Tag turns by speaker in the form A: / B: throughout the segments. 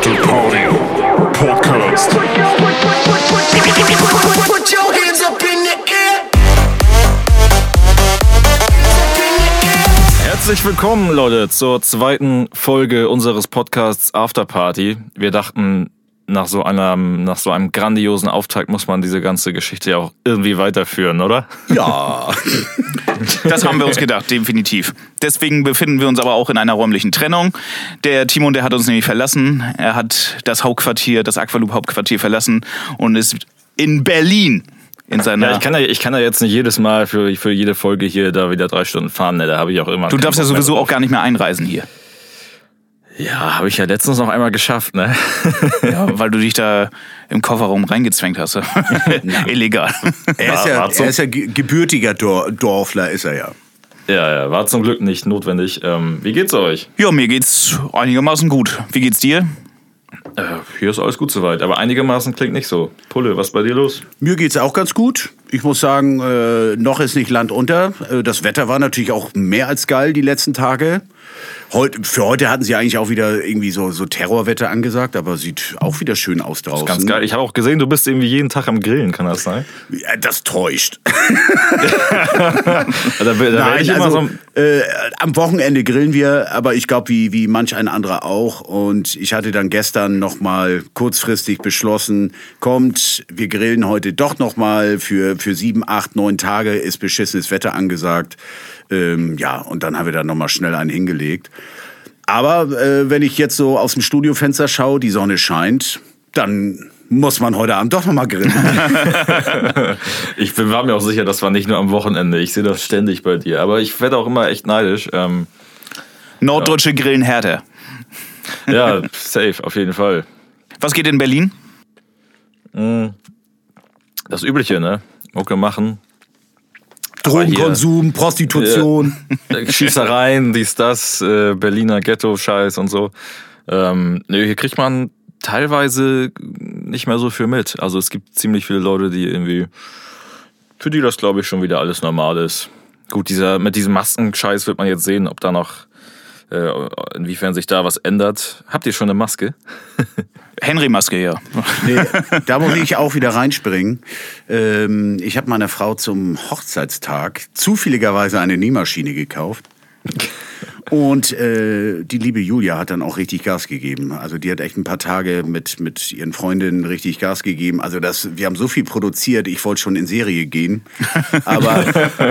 A: After Party Podcast.
B: Put your hands up in the air.
C: Herzlich willkommen, Leute, zur zweiten Folge unseres Podcasts After Party. Wir dachten, nach so einem, nach so einem grandiosen Auftakt muss man diese ganze Geschichte ja auch irgendwie weiterführen, oder?
D: Ja, das haben wir uns gedacht, definitiv. Deswegen befinden wir uns aber auch in einer räumlichen Trennung. Der Timon, der hat uns nämlich verlassen. Er hat das Hauptquartier, das Aqualoop-Hauptquartier verlassen und ist in Berlin. In seiner
C: Ja, ich kann ja, ich kann ja jetzt nicht jedes Mal für, für jede Folge hier da wieder drei Stunden fahren, ne? Da habe ich auch immer.
D: du darfst ja sowieso auch gar nicht mehr einreisen hier.
C: Ja, habe ich ja letztens noch einmal geschafft, ne?
D: Ja, weil du dich da im Kofferraum reingezwängt hast. Illegal.
E: Er ist ja, er ist ja ge- gebürtiger Dor Dorfler, ist er ja.
C: Ja, ja, war zum Glück nicht notwendig. Ähm, wie geht's euch?
D: Ja, mir geht's einigermaßen gut. Wie geht's dir?
C: Äh, hier ist alles gut soweit, aber einigermaßen klingt nicht so. Pulle, was ist bei dir los?
E: Mir geht's auch ganz gut. Ich muss sagen, äh, noch ist nicht Land unter. Äh, das Wetter war natürlich auch mehr als geil die letzten Tage. Heut, für heute hatten sie eigentlich auch wieder irgendwie so, so Terrorwetter angesagt, aber sieht auch wieder schön aus draußen.
C: Ganz geil. Ich habe auch gesehen, du bist irgendwie jeden Tag am Grillen, kann das sein?
E: Ja, das täuscht.
C: Da, da ich immer
E: also,
C: so.
E: äh, am Wochenende grillen wir, aber ich glaube, wie, wie manch ein anderer auch. Und ich hatte dann gestern noch mal kurzfristig beschlossen, kommt, wir grillen heute doch noch mal für, für sieben, acht, neun Tage ist beschissenes Wetter angesagt. Ähm, ja, und dann haben wir da noch mal schnell einen hingelegt. Aber äh, wenn ich jetzt so aus dem Studiofenster schaue, die Sonne scheint, dann muss man heute Abend doch noch mal grillen.
C: Ich bin, war mir auch sicher, das war nicht nur am Wochenende. Ich sehe das ständig bei dir. Aber ich werde auch immer echt neidisch. Ähm,
D: Norddeutsche Grillen härter.
C: ja, safe, auf jeden Fall.
D: Was geht in Berlin?
C: Das Übliche, ne? Mucke machen.
E: Drogenkonsum, Prostitution.
C: Äh, Schießereien, dies, das, äh, Berliner Ghetto-Scheiß und so. Ähm, nö, hier kriegt man teilweise nicht mehr so viel mit. Also es gibt ziemlich viele Leute, die irgendwie, für die das glaube ich schon wieder alles normal ist. Gut, dieser, mit diesem Maskenscheiß wird man jetzt sehen, ob da noch, inwiefern sich da was ändert. Habt ihr schon eine Maske?
D: Henry-Maske, ja.
E: Nee, da muss ich auch wieder reinspringen. Ähm, ich habe meiner Frau zum Hochzeitstag zufälligerweise eine Nähmaschine gekauft. Und äh, die liebe Julia hat dann auch richtig Gas gegeben. Also die hat echt ein paar Tage mit, mit ihren Freundinnen richtig Gas gegeben. Also das, wir haben so viel produziert, ich wollte schon in Serie gehen. Aber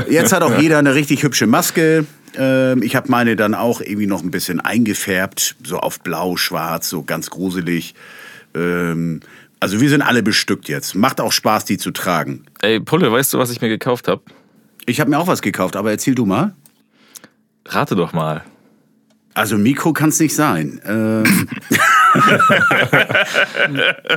E: jetzt hat auch jeder eine richtig hübsche Maske. Ähm, ich habe meine dann auch irgendwie noch ein bisschen eingefärbt, so auf blau, schwarz, so ganz gruselig. Ähm, also wir sind alle bestückt jetzt. Macht auch Spaß, die zu tragen.
C: Ey, Pulle, weißt du, was ich mir gekauft habe?
E: Ich habe mir auch was gekauft, aber erzähl du mal.
C: Rate doch mal.
E: Also Mikro kann es nicht sein. Ähm,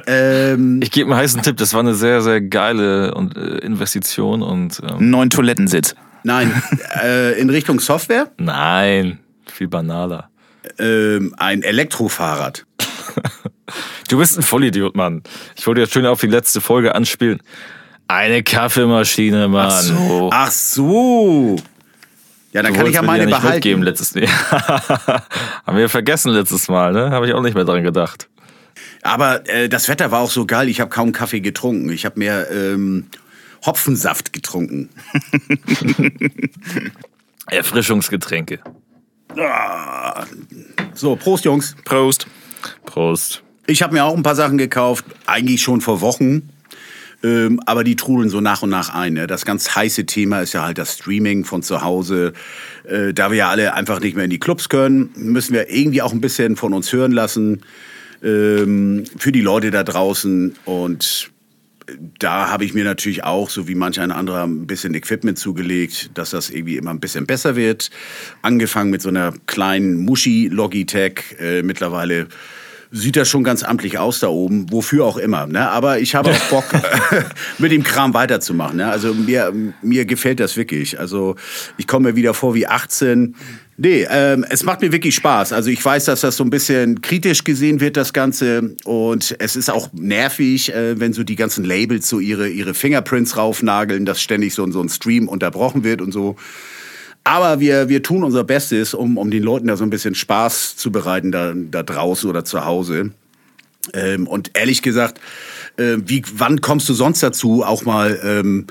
E: ähm,
C: Ich gebe einen heißen Tipp, das war eine sehr, sehr geile und, äh, Investition und ähm,
D: neuen Toilettensitz.
E: nein, äh, in Richtung Software
C: nein, viel banaler.
E: ähm, ein Elektrofahrrad.
C: Du bist ein Vollidiot, Mann. Ich wollte jetzt schön auf die letzte Folge anspielen. Eine Kaffeemaschine, Mann.
D: Ach so.
E: Ach so. Ja, dann
C: Du
E: kann ich ja meine
C: nicht
E: behalten.
C: mitgeben letztes Haben wir vergessen letztes Mal, ne? Habe ich auch nicht mehr dran gedacht.
E: Aber äh, das Wetter war auch so geil, ich habe kaum Kaffee getrunken. Ich habe mehr ähm, Hopfensaft getrunken.
C: Erfrischungsgetränke.
E: So, Prost, Jungs.
D: Prost.
C: Prost.
E: Ich habe mir auch ein paar Sachen gekauft, eigentlich schon vor Wochen. Ähm, aber die trudeln so nach und nach ein. Ne? Das ganz heiße Thema ist ja halt das Streaming von zu Hause. Äh, da wir ja alle einfach nicht mehr in die Clubs können, müssen wir irgendwie auch ein bisschen von uns hören lassen. Ähm, für die Leute da draußen. Und da habe ich mir natürlich auch, so wie manch ein anderer, ein bisschen Equipment zugelegt, dass das irgendwie immer ein bisschen besser wird. Angefangen mit so einer kleinen Muschi Logitech. Äh, mittlerweile sieht das schon ganz amtlich aus da oben, wofür auch immer. Ne? Aber ich habe auch Bock, mit dem Kram weiterzumachen. Ne? Also mir, mir gefällt das wirklich. Also ich komme mir wieder vor wie 18. Nee, ähm, es macht mir wirklich Spaß. Also ich weiß, dass das so ein bisschen kritisch gesehen wird, das Ganze. Und es ist auch nervig, äh, wenn so die ganzen Labels so ihre, ihre Fingerprints raufnageln, dass ständig so, so ein Stream unterbrochen wird und so. Aber wir, wir tun unser Bestes, um, um den Leuten da so ein bisschen Spaß zu bereiten, da, da draußen oder zu Hause. Ähm, und ehrlich gesagt, äh, wie, wann kommst du sonst dazu, auch mal ähm,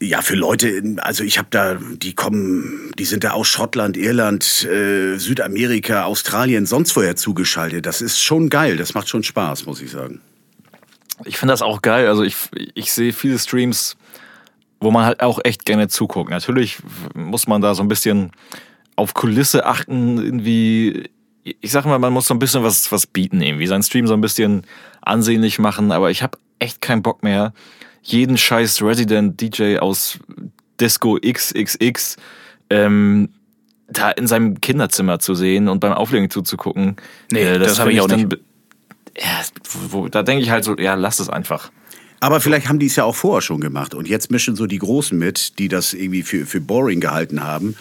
E: ja, für Leute, also ich habe da, die kommen, die sind da aus Schottland, Irland, äh, Südamerika, Australien, sonst woher zugeschaltet. Das ist schon geil, das macht schon Spaß, muss ich sagen.
C: Ich finde das auch geil. Also ich, ich sehe viele Streams, wo man halt auch echt gerne zuguckt. Natürlich muss man da so ein bisschen auf Kulisse achten, irgendwie. Ich sag mal, man muss so ein bisschen was, was bieten, irgendwie. Seinen Stream so ein bisschen ansehnlich machen, aber ich habe echt keinen Bock mehr, jeden scheiß Resident DJ aus Disco XXX ähm, da in seinem Kinderzimmer zu sehen und beim Auflegen zuzugucken.
D: Nee,
C: Äh,
D: das hab
C: find
D: ich auch
C: dann
D: nicht.
C: be- Ja, wo, wo, da denke ich halt so, ja, lass es einfach.
E: Aber vielleicht haben die es ja auch vorher schon gemacht und jetzt mischen so die Großen mit, die das irgendwie für, für boring gehalten haben,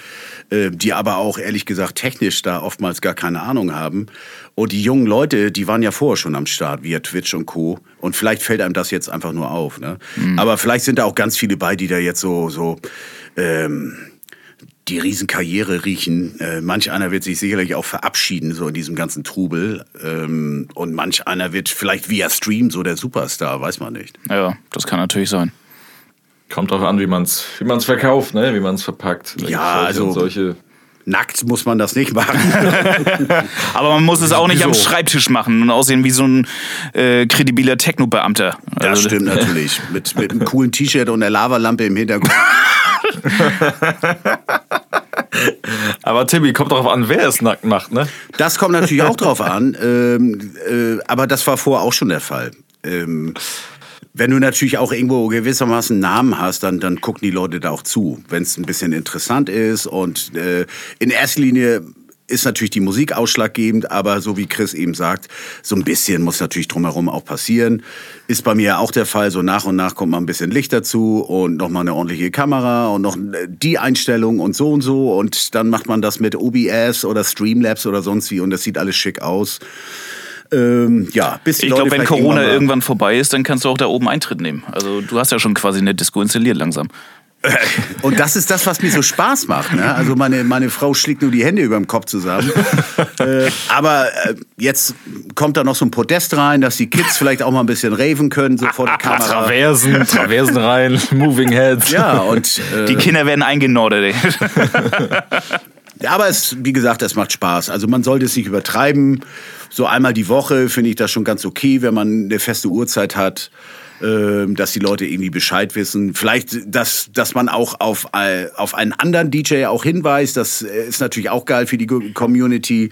E: äh, die aber auch ehrlich gesagt technisch da oftmals gar keine Ahnung haben. Und die jungen Leute, die waren ja vorher schon am Start via Twitch und Co. Und vielleicht fällt einem das jetzt einfach nur auf. Ne? Aber vielleicht sind da auch ganz viele bei, die da jetzt so, so ähm, die Riesenkarriere riechen. Äh, manch einer wird sich sicherlich auch verabschieden, so in diesem ganzen Trubel. Ähm, und manch einer wird vielleicht via Stream so der Superstar, weiß man nicht.
D: Ja, das kann natürlich sein.
C: Kommt drauf an, wie man es wie man's verkauft, ne? wie man es verpackt. Da
E: Ja, also-
C: Solche.
E: Nackt muss man das nicht machen.
D: Aber man muss es auch nicht am
E: Wieso?
D: Schreibtisch machen und aussehen wie so ein äh, kredibiler Techno-Beamter.
E: Das
D: Also,
E: stimmt natürlich. Mit, mit einem coolen T-Shirt und einer Lavalampe im Hintergrund.
C: Aber Timmy, kommt darauf an, wer es nackt macht, ne?
E: Das kommt natürlich auch drauf an. Ähm, äh, aber das war vorher auch schon der Fall. Ähm, wenn du natürlich auch irgendwo gewissermaßen einen Namen hast, dann, dann gucken die Leute da auch zu. Wenn es ein bisschen interessant ist. Und äh, in erster Linie ist natürlich die Musik ausschlaggebend, aber so wie Chris eben sagt, so ein bisschen muss natürlich drumherum auch passieren. Ist bei mir auch der Fall. So nach und nach kommt mal ein bisschen Licht dazu und nochmal eine ordentliche Kamera und noch äh, die Einstellung und so und so. Und dann macht man das mit OBS oder Streamlabs oder sonst wie und das sieht alles schick aus. Ähm, ja, bis
D: Ich glaube, wenn Corona
E: mal-
D: irgendwann vorbei ist, dann kannst du auch da oben Eintritt nehmen. Also du hast ja schon quasi eine Disco installiert langsam.
E: Und das ist das, was mir so Spaß macht. Ne? Also meine, meine Frau schlägt nur die Hände über dem Kopf zusammen. äh, aber äh, jetzt kommt da noch so ein Podest rein, dass die Kids vielleicht auch mal ein bisschen raven können, so vor der Kamera.
C: Traversen, Traversen rein, Moving Heads.
E: Ja, und äh,
D: Die Kinder werden eingenordet.
E: Aber es, wie gesagt, es macht Spaß. Also man sollte es nicht übertreiben. So einmal die Woche finde ich das schon ganz okay, wenn man eine feste Uhrzeit hat, dass die Leute irgendwie Bescheid wissen. Vielleicht, dass, dass man auch auf, äh, auf einen anderen DJ auch hinweist. Das äh, ist natürlich auch geil für die Community.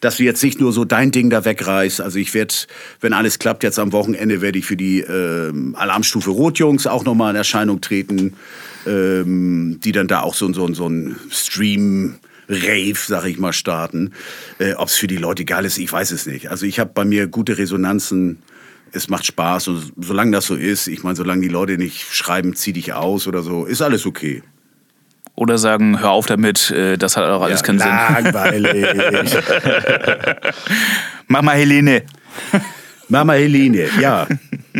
E: Dass du jetzt nicht nur so dein Ding da wegreißt. Also ich werde, wenn alles klappt, jetzt am Wochenende werde ich für die ähm, Alarmstufe Rotjungs auch nochmal in Erscheinung treten, ähm, die dann da auch so, so, so ein Stream Rave, sag ich mal, starten. Äh, Ob es für die Leute geil ist, ich weiß es nicht. Also ich habe bei mir gute Resonanzen. Es macht Spaß und solange das so ist, ich meine, solange die Leute nicht schreiben, zieh dich aus oder so, ist alles okay.
D: Oder sagen, hör auf damit, äh, das hat auch alles
E: Ja,
D: keinen Sinn.
E: langweilig.
D: Mach mal Helene.
E: Mama Helene, ja.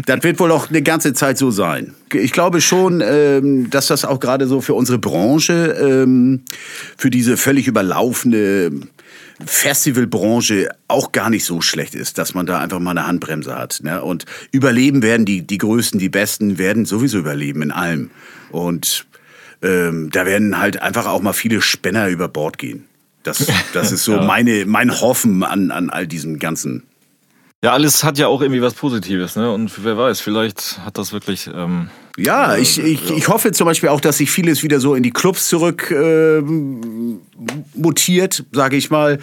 E: Das wird wohl auch eine ganze Zeit so sein. Ich glaube schon, ähm, dass das auch gerade so für unsere Branche, ähm, für diese völlig überlaufene Festivalbranche auch gar nicht so schlecht ist, dass man da einfach mal eine Handbremse hat. Ne? Und überleben werden die, die Größten, die Besten werden sowieso überleben in allem. Und ähm, da werden halt einfach auch mal viele Spinner über Bord gehen. Das, das ist so meine, mein Hoffen an, an all diesem Ganzen.
C: Ja, alles hat ja auch irgendwie was Positives, ne? Und wer weiß, vielleicht hat das wirklich. Ähm,
E: Ja, ich, ich, ich hoffe zum Beispiel auch, dass sich vieles wieder so in die Clubs zurück ähm, mutiert, sage ich mal.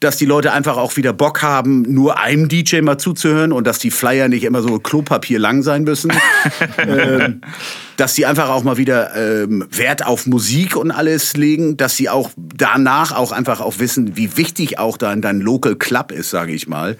E: Dass die Leute einfach auch wieder Bock haben, nur einem DJ mal zuzuhören und dass die Flyer nicht immer so Klopapier lang sein müssen. ähm, dass die einfach auch mal wieder ähm, Wert auf Musik und alles legen, dass sie auch danach auch einfach auch wissen, wie wichtig auch dein, dein Local Club ist, sage ich mal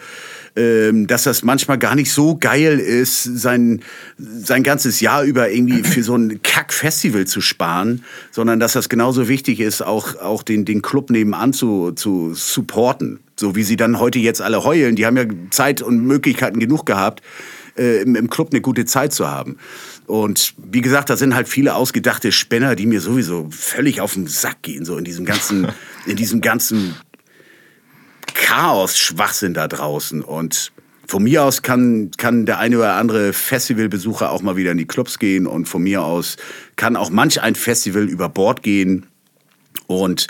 E: ähm, dass das manchmal gar nicht so geil ist, sein, sein ganzes Jahr über irgendwie für so ein Kack-Festival zu sparen, sondern dass das genauso wichtig ist, auch, auch den, den Club nebenan zu, zu supporten. So wie sie dann heute jetzt alle heulen. Die haben ja Zeit und Möglichkeiten genug gehabt, äh, im, im Club eine gute Zeit zu haben. Und wie gesagt, da sind halt viele ausgedachte Spänner, die mir sowieso völlig auf den Sack gehen, so in diesem ganzen, in diesem ganzen Chaos-Schwachsinn da draußen. Und von mir aus kann, kann der eine oder andere Festivalbesucher auch mal wieder in die Clubs gehen und von mir aus kann auch manch ein Festival über Bord gehen. Und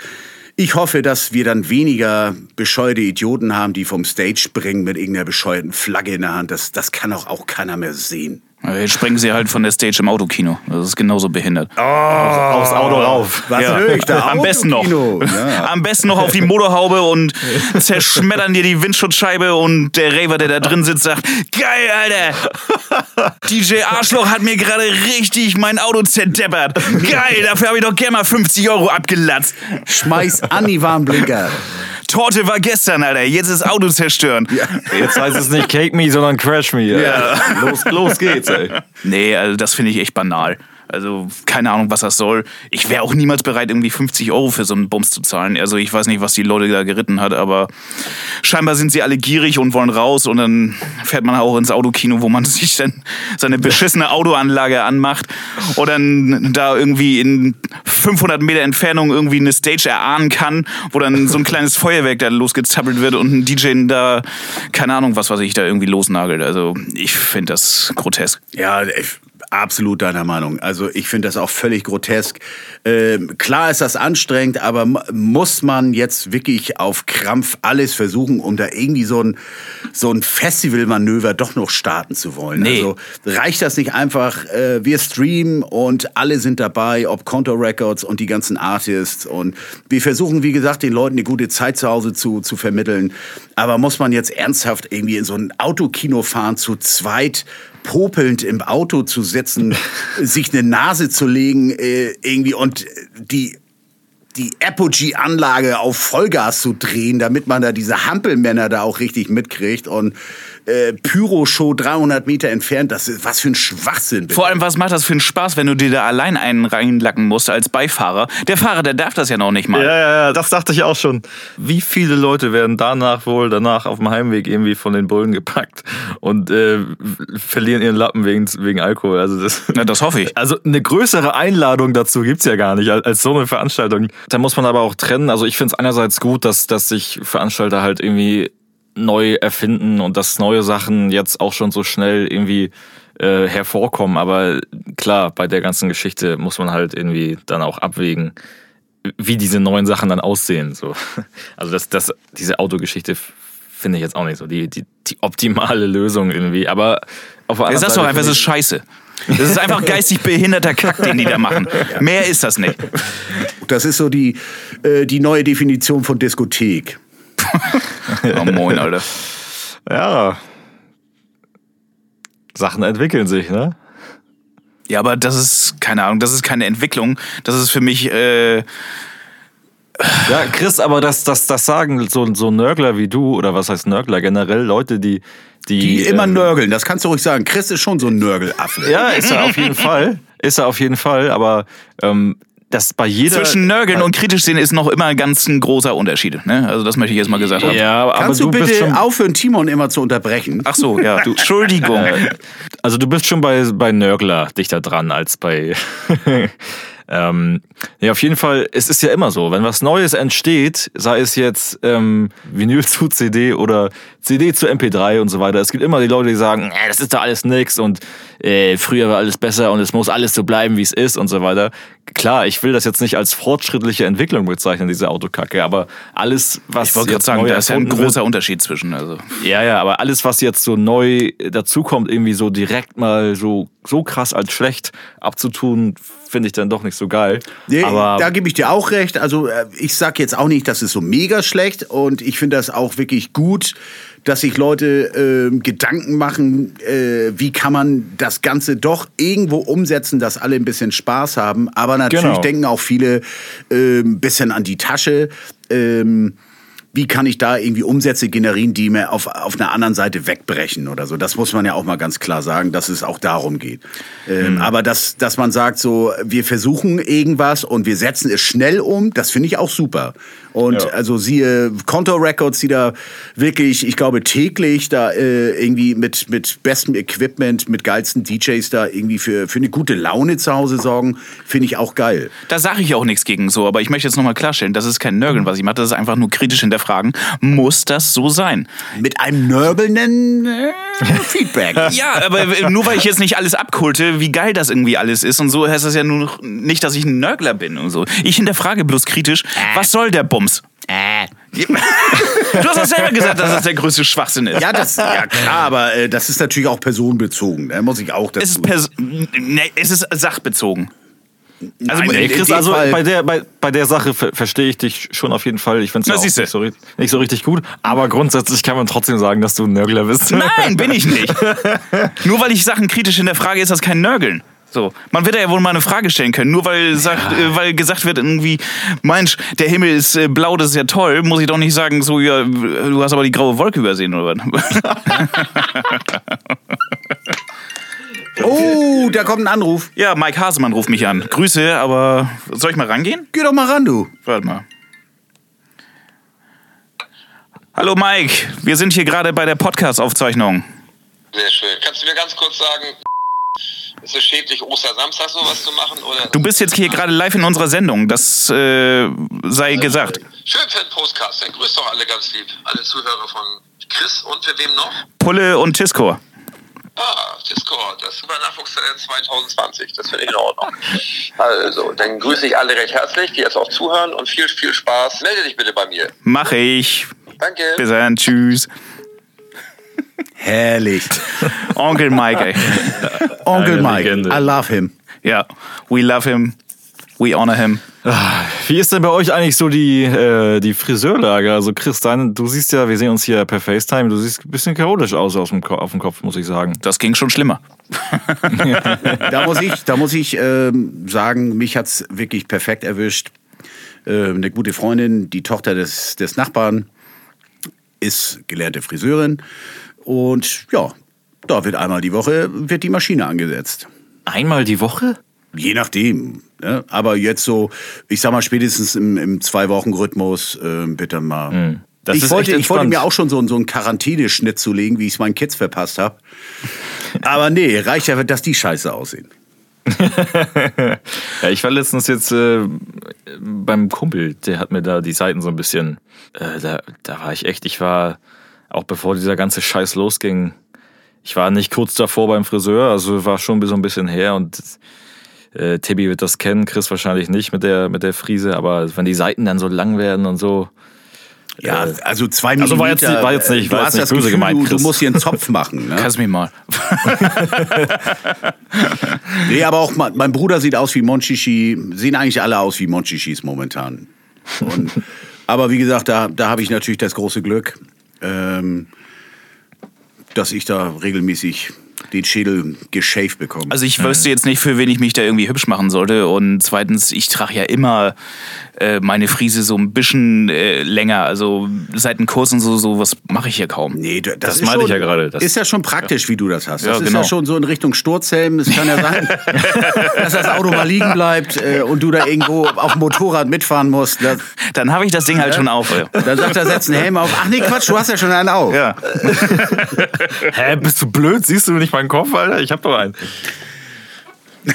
E: ich hoffe, dass wir dann weniger bescheuerte Idioten haben, die vom Stage springen mit irgendeiner bescheuerten Flagge in der Hand. Das, das kann auch, auch keiner mehr sehen.
D: Jetzt springen sie halt von der Stage im Autokino. Das ist genauso behindert.
C: Aufs Auto rauf.
E: Was
D: Ja.
E: höre ich da?
D: Am besten noch.
E: Ja.
D: Am besten noch auf die Motorhaube und zerschmettern dir die Windschutzscheibe und der Raver, der da drin sitzt, sagt, geil, Alter! DJ Arschloch hat mir gerade richtig mein Auto zerdeppert. Geil, dafür habe ich doch gerne mal 50 Euro abgelatzt.
E: Schmeiß an die Warnblinker.
D: Torte war gestern, Alter. Jetzt ist Auto zerstören.
C: Jetzt heißt es nicht Cake Me, sondern Crash Me. Ja. Los, los geht's, ey.
D: Nee, also das finde ich echt banal. Also keine Ahnung, was das soll. Ich wäre auch niemals bereit, irgendwie 50 Euro für so einen Bums zu zahlen. Also ich weiß nicht, was die Leute da geritten hat, aber scheinbar sind sie alle gierig und wollen raus und dann fährt man auch ins Autokino, wo man sich dann seine beschissene Autoanlage anmacht und dann da irgendwie in 500 Meter Entfernung irgendwie eine Stage erahnen kann, wo dann so ein kleines Feuerwerk da losgezappelt wird und ein DJ da, keine Ahnung, was weiß ich, da irgendwie losnagelt. Also ich finde das grotesk.
E: Ja, ich- absolut deiner Meinung. Also ich finde das auch völlig grotesk. Ähm, klar ist das anstrengend, aber muss man jetzt wirklich auf Krampf alles versuchen, um da irgendwie so ein, so ein Festivalmanöver doch noch starten zu wollen?
D: Nee.
E: Also reicht das nicht einfach, äh, wir streamen und alle sind dabei, ob Conto Records und die ganzen Artists und wir versuchen, wie gesagt, den Leuten eine gute Zeit zu Hause zu, zu vermitteln. Aber muss man jetzt ernsthaft irgendwie in so ein Autokino fahren, zu zweit popelnd im Auto zu sitzen, sich eine Nase zu legen, äh, irgendwie und die die Apogee-Anlage auf Vollgas zu drehen, damit man da diese Hampelmänner da auch richtig mitkriegt und äh, Pyro-Show 300 Meter entfernt, das ist was für ein Schwachsinn. bitte.
D: Vor allem, was macht das für einen Spaß, wenn du dir da allein einen reinlacken musst als Beifahrer? Der Fahrer, der darf das ja noch nicht mal.
C: Ja, ja, ja, das dachte ich auch schon. Wie viele Leute werden danach wohl danach auf dem Heimweg irgendwie von den Bullen gepackt und äh, verlieren ihren Lappen wegen, wegen Alkohol? Also das,
D: Na, das hoffe ich.
C: Also eine größere Einladung dazu gibt's ja gar nicht als, als so eine Veranstaltung. Da muss man aber auch trennen. Also ich finde es einerseits gut, dass, dass sich Veranstalter halt irgendwie neu erfinden und dass neue Sachen jetzt auch schon so schnell irgendwie äh, hervorkommen. Aber klar, bei der ganzen Geschichte muss man halt irgendwie dann auch abwägen, wie diese neuen Sachen dann aussehen. So. Also das, das, diese Autogeschichte finde ich jetzt auch nicht so die, die, die optimale Lösung irgendwie. Aber auf der anderen
D: Jetzt sagst
C: Seite
D: einfach, es ist scheiße. Das ist einfach geistig behinderter Kack, den die da machen. Mehr ist das nicht.
E: Das ist so die, äh, die neue Definition von Diskothek.
D: Oh, moin, Alter.
C: Ja. Sachen entwickeln sich, ne?
D: Ja, aber das ist, keine Ahnung, das ist keine Entwicklung. Das ist für mich, äh,
C: Ja, Chris, aber das, das, das sagen so, so Nörgler wie du, oder was heißt Nörgler, generell Leute, die. Die,
E: Die immer
C: ähm,
E: nörgeln, das kannst du ruhig sagen. Chris ist schon so ein Nörgelaffe.
C: Ja, ist er auf jeden Fall. Ist er auf jeden Fall, aber ähm, das bei jeder.
D: zwischen Nörgeln und kritisch sehen ist noch immer ganz ein großer Unterschied. Ne? Also das möchte ich jetzt mal gesagt haben.
C: Ja, aber
E: Kannst
C: du,
E: du,
C: bist
E: bitte
C: schon.
E: aufhören, Timon immer zu unterbrechen?
D: Ach so, ja, du, Entschuldigung.
C: Also du bist schon bei, bei Nörgler dichter dran als bei. ähm, ja, auf jeden Fall, es ist ja immer so, wenn was Neues entsteht, sei es jetzt ähm, Vinyl zu CD oder CD zu MP3 und so weiter, es gibt immer die Leute, die sagen, äh, das ist doch alles nix und äh, früher war alles besser und es muss alles so bleiben, wie es ist und so weiter. Klar, ich will das jetzt nicht als fortschrittliche Entwicklung bezeichnen, diese Autokacke, aber alles, was
D: Ich wollte gerade sagen, da ist ja ein
C: erfunden wird-
D: großer Unterschied zwischen. Also.
C: ja, ja, aber alles, was jetzt so neu dazukommt, irgendwie so direkt mal so, so krass als schlecht abzutun, finde ich dann doch nicht so geil.
E: Nee,
C: aber
E: da gebe ich dir auch recht. Also äh, ich sag jetzt auch nicht, das ist so mega schlecht und ich finde das auch wirklich gut, dass sich Leute ähm, Gedanken machen, äh, wie kann man das Ganze doch irgendwo umsetzen, dass alle ein bisschen Spaß haben. Aber natürlich
C: Genau.
E: denken auch viele äh, ein bisschen an die Tasche. Ähm, wie kann ich da irgendwie Umsätze generieren, die mir auf, auf einer anderen Seite wegbrechen oder so. Das muss man ja auch mal ganz klar sagen, dass es auch darum geht. Ähm, Aber dass, dass man sagt so, wir versuchen irgendwas und wir setzen es schnell um, das finde ich auch super. Und
C: Ja.
E: also siehe Konto Records, die da wirklich, ich glaube, täglich da äh, irgendwie mit, mit bestem Equipment, mit geilsten DJs da irgendwie für, für eine gute Laune zu Hause sorgen, finde ich auch geil.
D: Da sage ich auch nichts gegen so, aber ich möchte jetzt nochmal klarstellen, das ist kein Nörgeln, was ich mache, das ist einfach nur kritisch hinterfragen. Muss das so sein?
E: Mit einem nörbelnden äh, Feedback.
D: Ja, aber nur weil ich jetzt nicht alles abkulte, wie geil das irgendwie alles ist und so, heißt das ja nur noch nicht, dass ich ein Nörgler bin und so. Ich hinterfrage bloß kritisch, was soll der Bums? Du hast doch selber gesagt, dass das der größte Schwachsinn ist.
E: Ja, das, ja klar, aber äh, das ist natürlich auch personenbezogen. Da muss ich auch dazu.
D: Es ist, pers nee, es ist sachbezogen. Also,
E: Nein, in
C: Chris, also
E: Fall-
C: bei der, bei, bei der Sache ver verstehe ich dich schon auf jeden Fall. Ich finde es
D: siehste.
C: nicht so, nicht so richtig gut. Aber grundsätzlich kann man trotzdem sagen, dass du ein Nörgler bist.
D: Nein, bin ich nicht. Nur weil ich Sachen kritisch hinterfrage, ist das kein Nörgeln. So, man wird ja wohl mal eine Frage stellen können. Nur weil, sagt, äh, weil gesagt wird irgendwie, Mensch, der Himmel ist äh, blau, das ist ja toll, muss ich doch nicht sagen, so, ja, du hast aber die graue Wolke übersehen oder was?
E: Oh, da kommt ein Anruf.
D: ja, Mike Hasemann ruft mich an. Grüße, aber soll ich mal rangehen?
E: Geh doch mal ran, du.
D: Warte mal. Hallo Mike, wir sind hier gerade bei der Podcast-Aufzeichnung.
F: Sehr schön. Kannst du mir ganz kurz sagen, ist es schädlich, Ostersamstag sowas zu machen? Oder
D: Du bist jetzt hier gerade live in unserer Sendung, das äh, sei gesagt.
F: Schön für den Postcast. Dann grüßt doch alle ganz lieb. Alle Zuhörer von Chris und für wem noch?
D: Pulle und Tisco.
F: Ah, Discord, das Super Nachwuchstalent 2020. Das finde ich in Ordnung. Also, dann grüße ich alle recht herzlich, die jetzt auch zuhören und viel, viel Spaß. Melde dich bitte bei mir.
D: Mache ich.
F: Danke.
D: Bis dann, tschüss.
E: Herrlich.
D: Onkel Mike, ey.
E: Onkel Mike,
C: Legende.
E: I love him.
D: Ja, we love him. We honor him.
C: Wie ist denn bei euch eigentlich so die, äh, die Friseurlage? Also Chris, dein, du siehst ja, wir sehen uns hier per FaceTime, du siehst ein bisschen chaotisch aus, aus dem, Ko- auf dem Kopf, muss ich sagen.
D: Das ging schon schlimmer.
E: Da muss ich, da muss ich ähm, sagen, mich hat's wirklich perfekt erwischt. Ähm, eine gute Freundin, die Tochter des, des Nachbarn, ist gelernte Friseurin. Und ja, da wird einmal die Woche wird die Maschine angesetzt.
C: Einmal die Woche?
E: Je nachdem. Ne? Aber jetzt so, ich sag mal, spätestens im, im Zwei-Wochen-Rhythmus äh, bitte mal.
C: Hm. Das
E: ich, wollte, ich wollte mir auch schon so, einen- so einen Quarantäneschnitt zulegen, wie ich es meinen Kids verpasst habe. Aber nee, reicht ja, dass die scheiße aussehen.
C: Ja, ich war letztens jetzt äh, beim Kumpel, der hat mir da die Seiten so ein bisschen, äh, da, da war ich echt, ich war, auch bevor dieser ganze Scheiß losging, ich war nicht kurz davor beim Friseur, also war schon so ein bisschen her und äh, Tibby wird das kennen, Chris wahrscheinlich nicht mit der, mit der Friese, aber wenn die Seiten dann so lang werden und so,
E: Ja, also zwei
C: also war jetzt war jetzt nicht-
E: äh,
C: war
E: du
C: jetzt
E: hast
C: nicht
E: das
C: böse
E: Gefühl,
C: gemeint,
E: du, du
C: Chris.
E: musst hier einen Zopf machen. Ne?
D: Kannst mich mal.
E: Nee, aber auch mein, mein Bruder sieht aus wie Monchichi, sehen eigentlich alle aus wie Monchichis momentan. Und, aber wie gesagt, da, da habe ich natürlich das große Glück, ähm, dass ich da regelmäßig den Schädel geschäft bekomme.
D: Also ich wüsste jetzt nicht, für wen ich mich da irgendwie hübsch machen sollte. Und zweitens, ich trage ja immer äh, meine Friese so ein bisschen äh, länger. Also Seitenkurs und so, so was mache ich hier kaum.
E: Nee, das,
C: Das meinte
E: schon,
C: ich ja gerade, das-
E: ist ja schon praktisch, wie du das hast. Das
D: Ja,
E: ist
D: genau.
E: ja schon so in Richtung Sturzhelm. Es kann ja sein, dass das Auto mal liegen bleibt äh, und du da irgendwo auf dem Motorrad mitfahren musst. Das,
D: Dann habe ich das Ding halt schon auf. Ja.
E: dann sagt er, setz einen Helm auf. Ach nee, Quatsch, du hast ja schon einen auf.
D: ja.
C: hä, bist du blöd? Siehst du nicht meinen Kopf, Alter? Ich hab doch einen.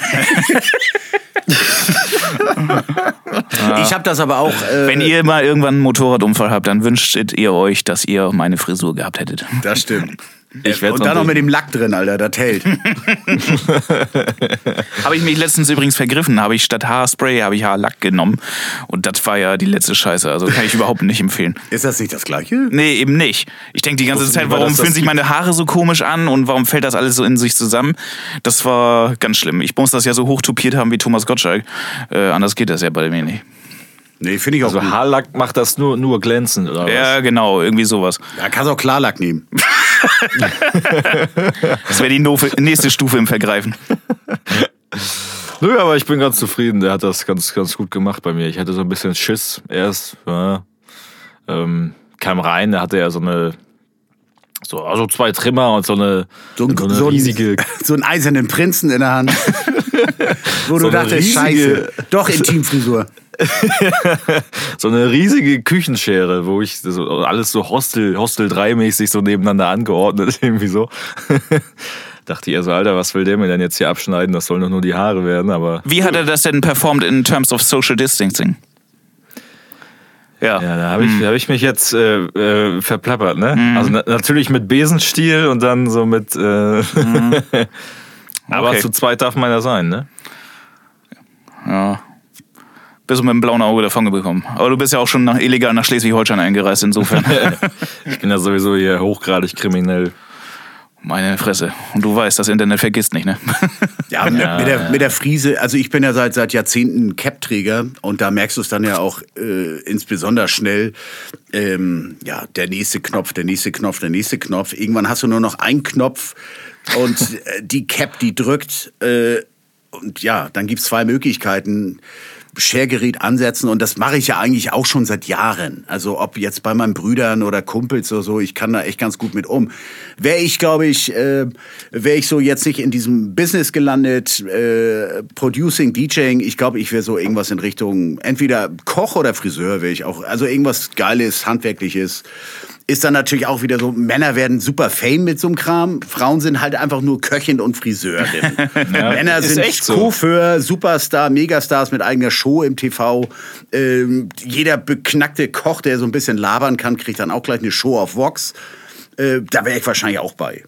E: Ich habe das aber auch. Äh,
D: Wenn ihr mal irgendwann einen Motorradunfall habt, dann wünschtet ihr euch, dass ihr meine Frisur gehabt hättet.
E: das stimmt.
C: Ich werd's
E: und dann noch mit dem Lack drin, Alter, das hält.
D: Habe ich mich letztens übrigens vergriffen. Habe ich statt Haarspray habe ich Haarlack genommen. Und das war ja die letzte Scheiße. Also kann ich überhaupt nicht empfehlen.
E: Ist das nicht das Gleiche?
D: Nee, eben nicht. Ich denke die ganze
C: Wussten
D: Zeit, warum fühlen sich meine Haare so komisch an und warum fällt das alles so in sich zusammen? Das war ganz schlimm. Ich muss das ja so hochtupiert haben wie Thomas Gottschalk. Äh, anders geht das ja bei mir nicht.
E: Nee, finde ich auch
C: Also
E: gut.
C: Haarlack macht das nur, nur glänzend, oder was?
D: Ja, genau, irgendwie sowas.
E: Da kannst du auch Klarlack nehmen.
D: Das wäre die nofe- nächste Stufe im Vergreifen.
C: Nö, aber ich bin ganz zufrieden. Der hat das ganz, ganz gut gemacht bei mir. Ich hatte so ein bisschen Schiss erst. Ja. Ähm, kam rein, da hatte er so eine, so also zwei Trimmer und so eine,
E: So, ein,
C: so eine
E: so,
C: riesige.
E: ein, so einen eisernen Prinzen in der Hand. Wo
C: So
E: du
C: eine
E: dachtest,
C: riesige-
E: scheiße, doch Intimfrisur.
C: so eine riesige Küchenschere, wo ich so, alles so Hostel, Hostel 3-mäßig so nebeneinander angeordnet, irgendwie so. Dachte ich also, Alter, was will der mir denn jetzt hier abschneiden? Das sollen doch nur die Haare werden, aber
D: Wie hat er das denn performt in terms of social distancing? Ja.
C: ja, da habe ich, da hab ich mich jetzt äh, äh, verplappert, ne? Also na natürlich mit Besenstiel und dann so mit. Äh, aber
D: Okay.
C: zu zweit darf man ja sein, ne?
D: ja. Bist du mit dem blauen Auge davon gekommen. Aber du bist ja auch schon nach, illegal nach Schleswig-Holstein eingereist, insofern.
C: Ich bin ja sowieso hier hochgradig kriminell.
D: Meine Fresse. Und du weißt, das Internet vergisst nicht, ne?
E: Ja, mit, mit, der, mit der Friese, also ich bin ja seit, seit Jahrzehnten Cap-Träger und da merkst du es dann ja auch äh, insbesondere schnell, ähm, ja, der nächste Knopf, der nächste Knopf, der nächste Knopf. Irgendwann hast du nur noch einen Knopf und äh, die Cap, die drückt äh, und ja, dann gibt's zwei Möglichkeiten. Schergerät ansetzen und das mache ich ja eigentlich auch schon seit Jahren. Also ob jetzt bei meinen Brüdern oder Kumpels oder so, ich kann da echt ganz gut mit um. Wäre ich, glaube ich, äh, wäre ich so jetzt nicht in diesem Business gelandet, äh, Producing, DJing, ich glaube, ich wäre so irgendwas in Richtung entweder Koch oder Friseur wäre ich auch. Also irgendwas Geiles, Handwerkliches. Ist dann natürlich auch wieder so, Männer werden super fame mit so einem Kram. Frauen sind halt einfach nur Köchin und Friseurin. Männer
C: ist
E: sind
C: echt so.
E: Chauffeur, Superstar, Megastars mit eigener Show im TV. Ähm, jeder beknackte Koch, der so ein bisschen labern kann, kriegt dann auch gleich eine Show auf Vox. Äh, da wäre ich wahrscheinlich auch bei.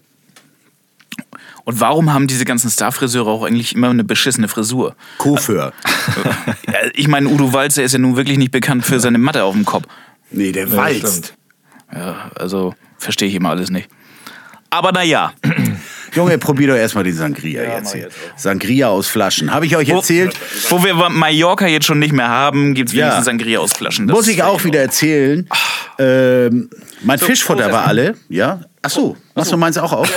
D: Und warum haben diese ganzen Starfriseure auch eigentlich immer eine beschissene Frisur? Ja, ich meine, Udo Walzer ist ja nun wirklich nicht bekannt für seine Matte auf dem Kopf.
E: Nee, der walzt.
D: Ja, also verstehe ich immer alles nicht. Aber naja.
E: Junge, probier doch erstmal den Sangria jetzt hier. Sangria aus Flaschen. Habe ich euch erzählt?
D: Wo wir Mallorca jetzt schon nicht mehr haben, gibt es
E: Ja.
D: wenigstens Sangria aus Flaschen. Das
E: Muss ich auch wieder erzählen. Ähm, mein
D: So,
E: Fischfutter war alle. Ja. Ach so. Machst du meins auch auf?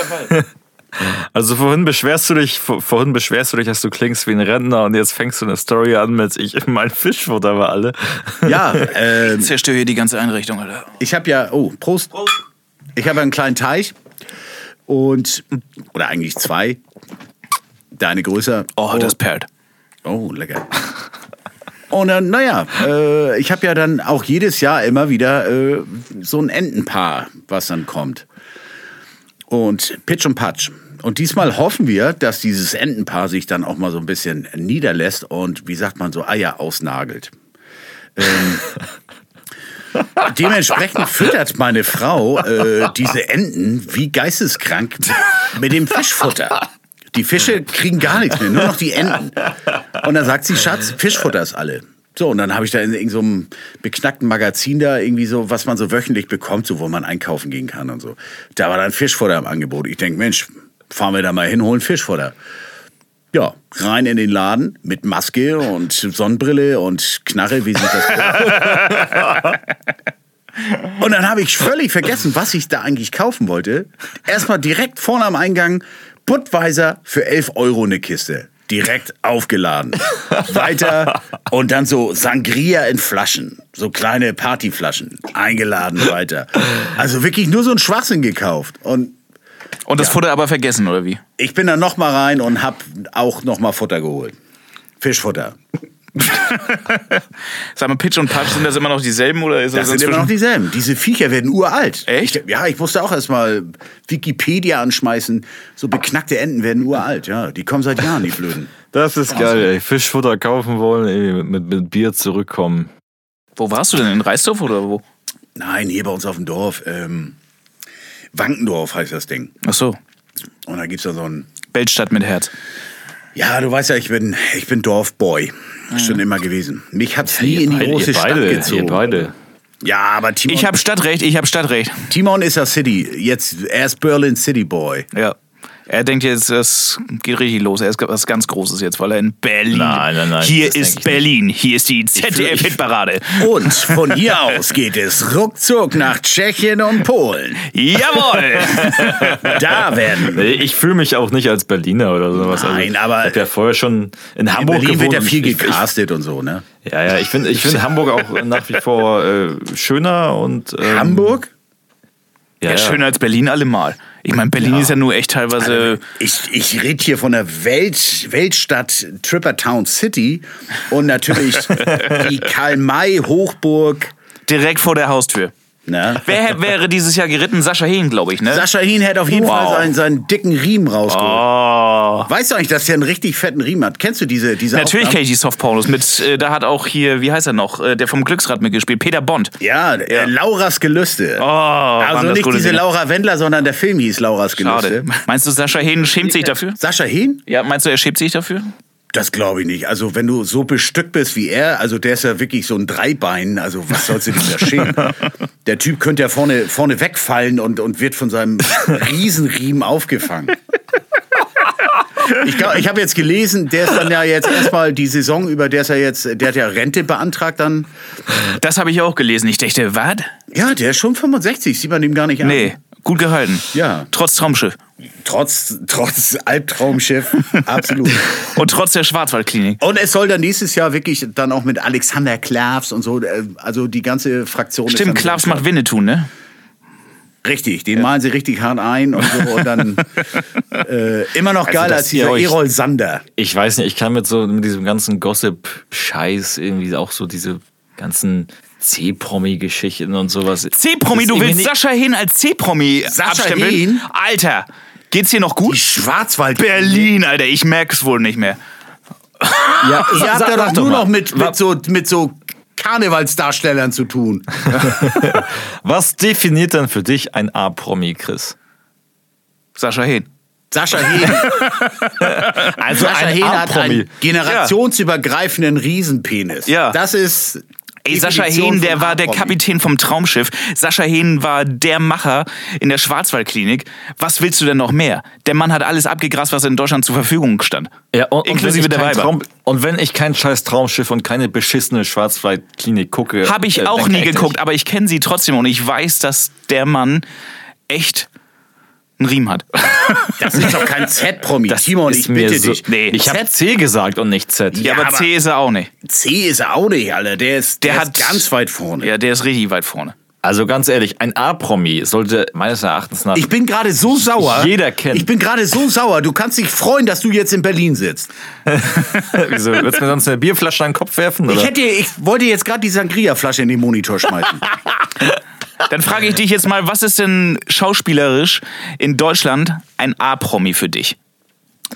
C: Also vorhin beschwerst du dich, vor- vorhin beschwerst du dich, dass du klingst wie ein Rentner und jetzt fängst du eine Story an mit ich mein Fischfutter war alle.
E: Ja. Ähm,
D: Zerstöre hier die ganze Einrichtung, Alter.
E: Ich habe ja, oh, Prost. Ich habe einen kleinen Teich und, oder eigentlich zwei. Deine größer.
D: Oh, das perlt.
E: Oh, lecker. Und dann, naja, äh, ich habe ja dann auch jedes Jahr immer wieder äh, so ein Entenpaar, was dann kommt. Und Pitch und Patsch. Und diesmal hoffen wir, dass dieses Entenpaar sich dann auch mal so ein bisschen niederlässt und, wie sagt man so, Eier ausnagelt. Ähm, dementsprechend füttert meine Frau äh, diese Enten wie geisteskrank mit dem Fischfutter. Die Fische kriegen gar nichts mehr, nur noch die Enten. Und dann sagt sie, Schatz, Fischfutter ist alle. So, und dann habe ich da in irgendeinem so beknackten Magazin da irgendwie so, was man so wöchentlich bekommt, so wo man einkaufen gehen kann und so. Da war dann Fischfutter im Angebot. Ich denke, Mensch, fahren wir da mal hin, holen Fischfutter. Ja, rein in den Laden mit Maske und Sonnenbrille und Knarre, wie sich das. Und dann habe ich völlig vergessen, was ich da eigentlich kaufen wollte. Erstmal direkt vorne am Eingang Budweiser für 11 Euro eine Kiste. Direkt aufgeladen. Weiter und dann so Sangria in Flaschen. So kleine Partyflaschen. Eingeladen weiter. Also wirklich nur so ein Schwachsinn gekauft. Und
D: Und das Futter aber vergessen, oder wie?
E: ich bin dann noch mal rein und hab auch noch mal Futter geholt. Fischfutter.
D: Sag mal, Pitch und Patch, sind das immer noch dieselben oder ist
E: Das
D: das,
E: sind immer noch dieselben. Diese Viecher werden uralt.
D: Echt?
E: Ich, ja, ich musste auch erstmal Wikipedia anschmeißen. So beknackte Enten werden uralt, ja. Die kommen seit Jahren, die Blöden.
C: Das ist geil, ey. Fischfutter kaufen wollen, ey, mit, mit, mit Bier zurückkommen.
D: Wo warst du denn? In Reisdorf oder wo?
E: Nein, hier bei uns auf dem Dorf. Ähm, Wankendorf heißt das Ding.
D: Ach so.
E: Und da gibt's da so ein.
D: Weltstadt mit Herz.
E: Ja, du weißt ja, ich bin, ich bin Dorfboy. Schon immer gewesen. Mich hat's nie in die
C: Beide-
E: große Stadt
C: beide,
E: gezogen.
C: Ihr beide.
E: Ja, aber Timon,
D: Ich habe Stadtrecht, ich habe Stadtrecht.
E: Timon ist ja City. Jetzt, er ist Berlin City Boy.
D: Ja. Er denkt jetzt, das geht richtig los. Er ist was ganz Großes jetzt, weil er in Berlin.
C: Nein, nein, nein,
D: Hier ist Berlin. Hier ist die ZDF-Hitparade.
E: Und von hier aus geht es ruckzuck nach Tschechien und Polen.
D: Jawohl!
E: Da werden
C: Nee, Ich fühle mich auch nicht als Berliner oder sowas.
E: Nein,
C: also,
E: aber-
C: Ich habe ja vorher schon in
E: in
C: Hamburg
E: Berlin wird
C: gewohnt.
E: ja
C: und
E: viel
C: ich, ich,
E: gecastet und so, ne?
C: Ja, ja, ich finde ich find Hamburg auch nach wie vor äh, schöner und. Ähm,
E: Hamburg?
D: Ja,
C: ja.
D: schöner als Berlin allemal. Ich meine, Berlin ist ja nur echt teilweise.
E: Ich, ich rede hier von der Welt, Weltstadt Trippertown City und natürlich die Karl-May-Hochburg.
D: direkt vor der Haustür.
E: Ne?
D: Wer hätte- wäre dieses Jahr geritten? Sascha Hehn, glaube ich, ne?
E: Sascha Hien hätte auf jeden
D: Wow.
E: Fall seinen, seinen dicken Riemen rausgeholt.
D: oh.
E: Weißt du eigentlich, dass er einen richtig fetten Riemen hat? Kennst du diese, diese
D: Natürlich kenne ich die Softpornos mit, äh, da hat auch hier, wie heißt er noch, äh, der vom Glücksrad mitgespielt, Peter Bond.
E: Ja, äh, Lauras Gelüste.
D: Oh,
E: also nicht diese
D: Dinge.
E: Laura Wendler, sondern der Film hieß Lauras Gelüste.
D: Schade. Meinst du, Sascha Hehn schämt sich dafür?
E: Sascha Hien?
D: Ja, meinst du, er schämt sich dafür?
E: Das glaube ich nicht. Also wenn du so bestückt bist wie er, also der ist ja wirklich so ein Dreibein, also was sollst du dich da schämen? Der Typ könnte ja vorne, vorne wegfallen und, und wird von seinem Riesenriemen aufgefangen. Ich, glaub, ich habe jetzt gelesen, der ist dann ja jetzt erstmal die Saison über, der ist ja jetzt, der hat ja Rente beantragt dann.
D: Das habe ich auch gelesen. Ich dachte, was?
E: Ja, der ist schon 65, sieht man ihm gar nicht an.
D: Nee, gut gehalten.
E: Ja.
D: Trotz Traumschiff.
E: Trotz, trotz Albtraumschiff, absolut.
D: Und trotz der Schwarzwaldklinik.
E: Und es soll dann nächstes Jahr wirklich dann auch mit Alexander Klavs und so, äh, also die ganze Fraktion.
D: Stimmt,
E: so-
D: macht Winnetou, ne?
E: Richtig, den malen sie richtig hart ein und so und dann äh, immer noch geil
C: dass
E: als
C: ihr euch-
E: Erol Sander.
C: Ich weiß nicht, ich kann mit so mit diesem ganzen Gossip-Scheiß irgendwie auch so diese ganzen C-Promi-Geschichten und sowas.
D: C-Promi, du willst Sascha Hehn als C-Promi
E: Sascha
D: abstempeln?
E: Hehn?
D: Alter, geht's hier noch
E: Die
D: gut?
E: Schwarzwald.
D: Berlin, Alter, ich merk's wohl nicht mehr.
C: Ja,
E: Ihr habt ja doch nur
C: mal,
E: noch mit, mit, so, mit so Karnevalsdarstellern zu tun.
C: Was definiert denn für dich ein A-Promi, Chris?
D: Sascha Hehn.
E: Sascha Hehn,
C: Also
E: Sascha Hehn hat einen generationsübergreifenden Riesenpenis.
D: Ja.
E: Das ist.
D: Ey, Sascha Hehn, der war der. Kapitän vom Traumschiff. Sascha Hehn war der Macher in der Schwarzwaldklinik. Was willst du denn noch mehr? Der Mann hat alles abgegrast, was in Deutschland zur Verfügung stand.
C: Ja, und,
D: Inklusive
C: und wenn
D: der
C: ich kein
D: Weiber.
C: Traum, und wenn ich kein scheiß Traumschiff und keine beschissene Schwarzwaldklinik gucke.
D: Habe ich
C: äh,
D: auch nie geguckt,
C: nicht.
D: aber ich kenne sie trotzdem und ich weiß, dass der Mann echt einen Riemen hat.
E: Das ist doch kein Z-Promi.
C: Das
E: Timon,
C: ist
E: ich
C: mir
E: bitte
C: so,
E: dich.
D: Nee.
C: Ich habe C gesagt und nicht Z.
D: Ja,
E: Ja,
D: aber
E: aber-
D: C ist er auch nicht.
E: C ist er auch nicht, Alter. Der ist, der,
D: Der
E: ist
D: hat-
E: ganz weit vorne.
D: Ja, der ist richtig weit vorne.
C: Also ganz ehrlich, ein A-Promi sollte meines Erachtens nach.
E: Ich bin gerade so sauer.
C: Jeder kennt.
E: Ich bin gerade so sauer. Du kannst dich freuen, dass du jetzt in Berlin sitzt.
C: Wieso? Willst du mir sonst eine Bierflasche an den Kopf werfen? Oder?
E: Ich hätte, ich wollte jetzt gerade die Sangria-Flasche in den Monitor schmeißen.
D: Dann frage ich dich jetzt mal, was ist denn schauspielerisch in Deutschland ein A-Promi für dich?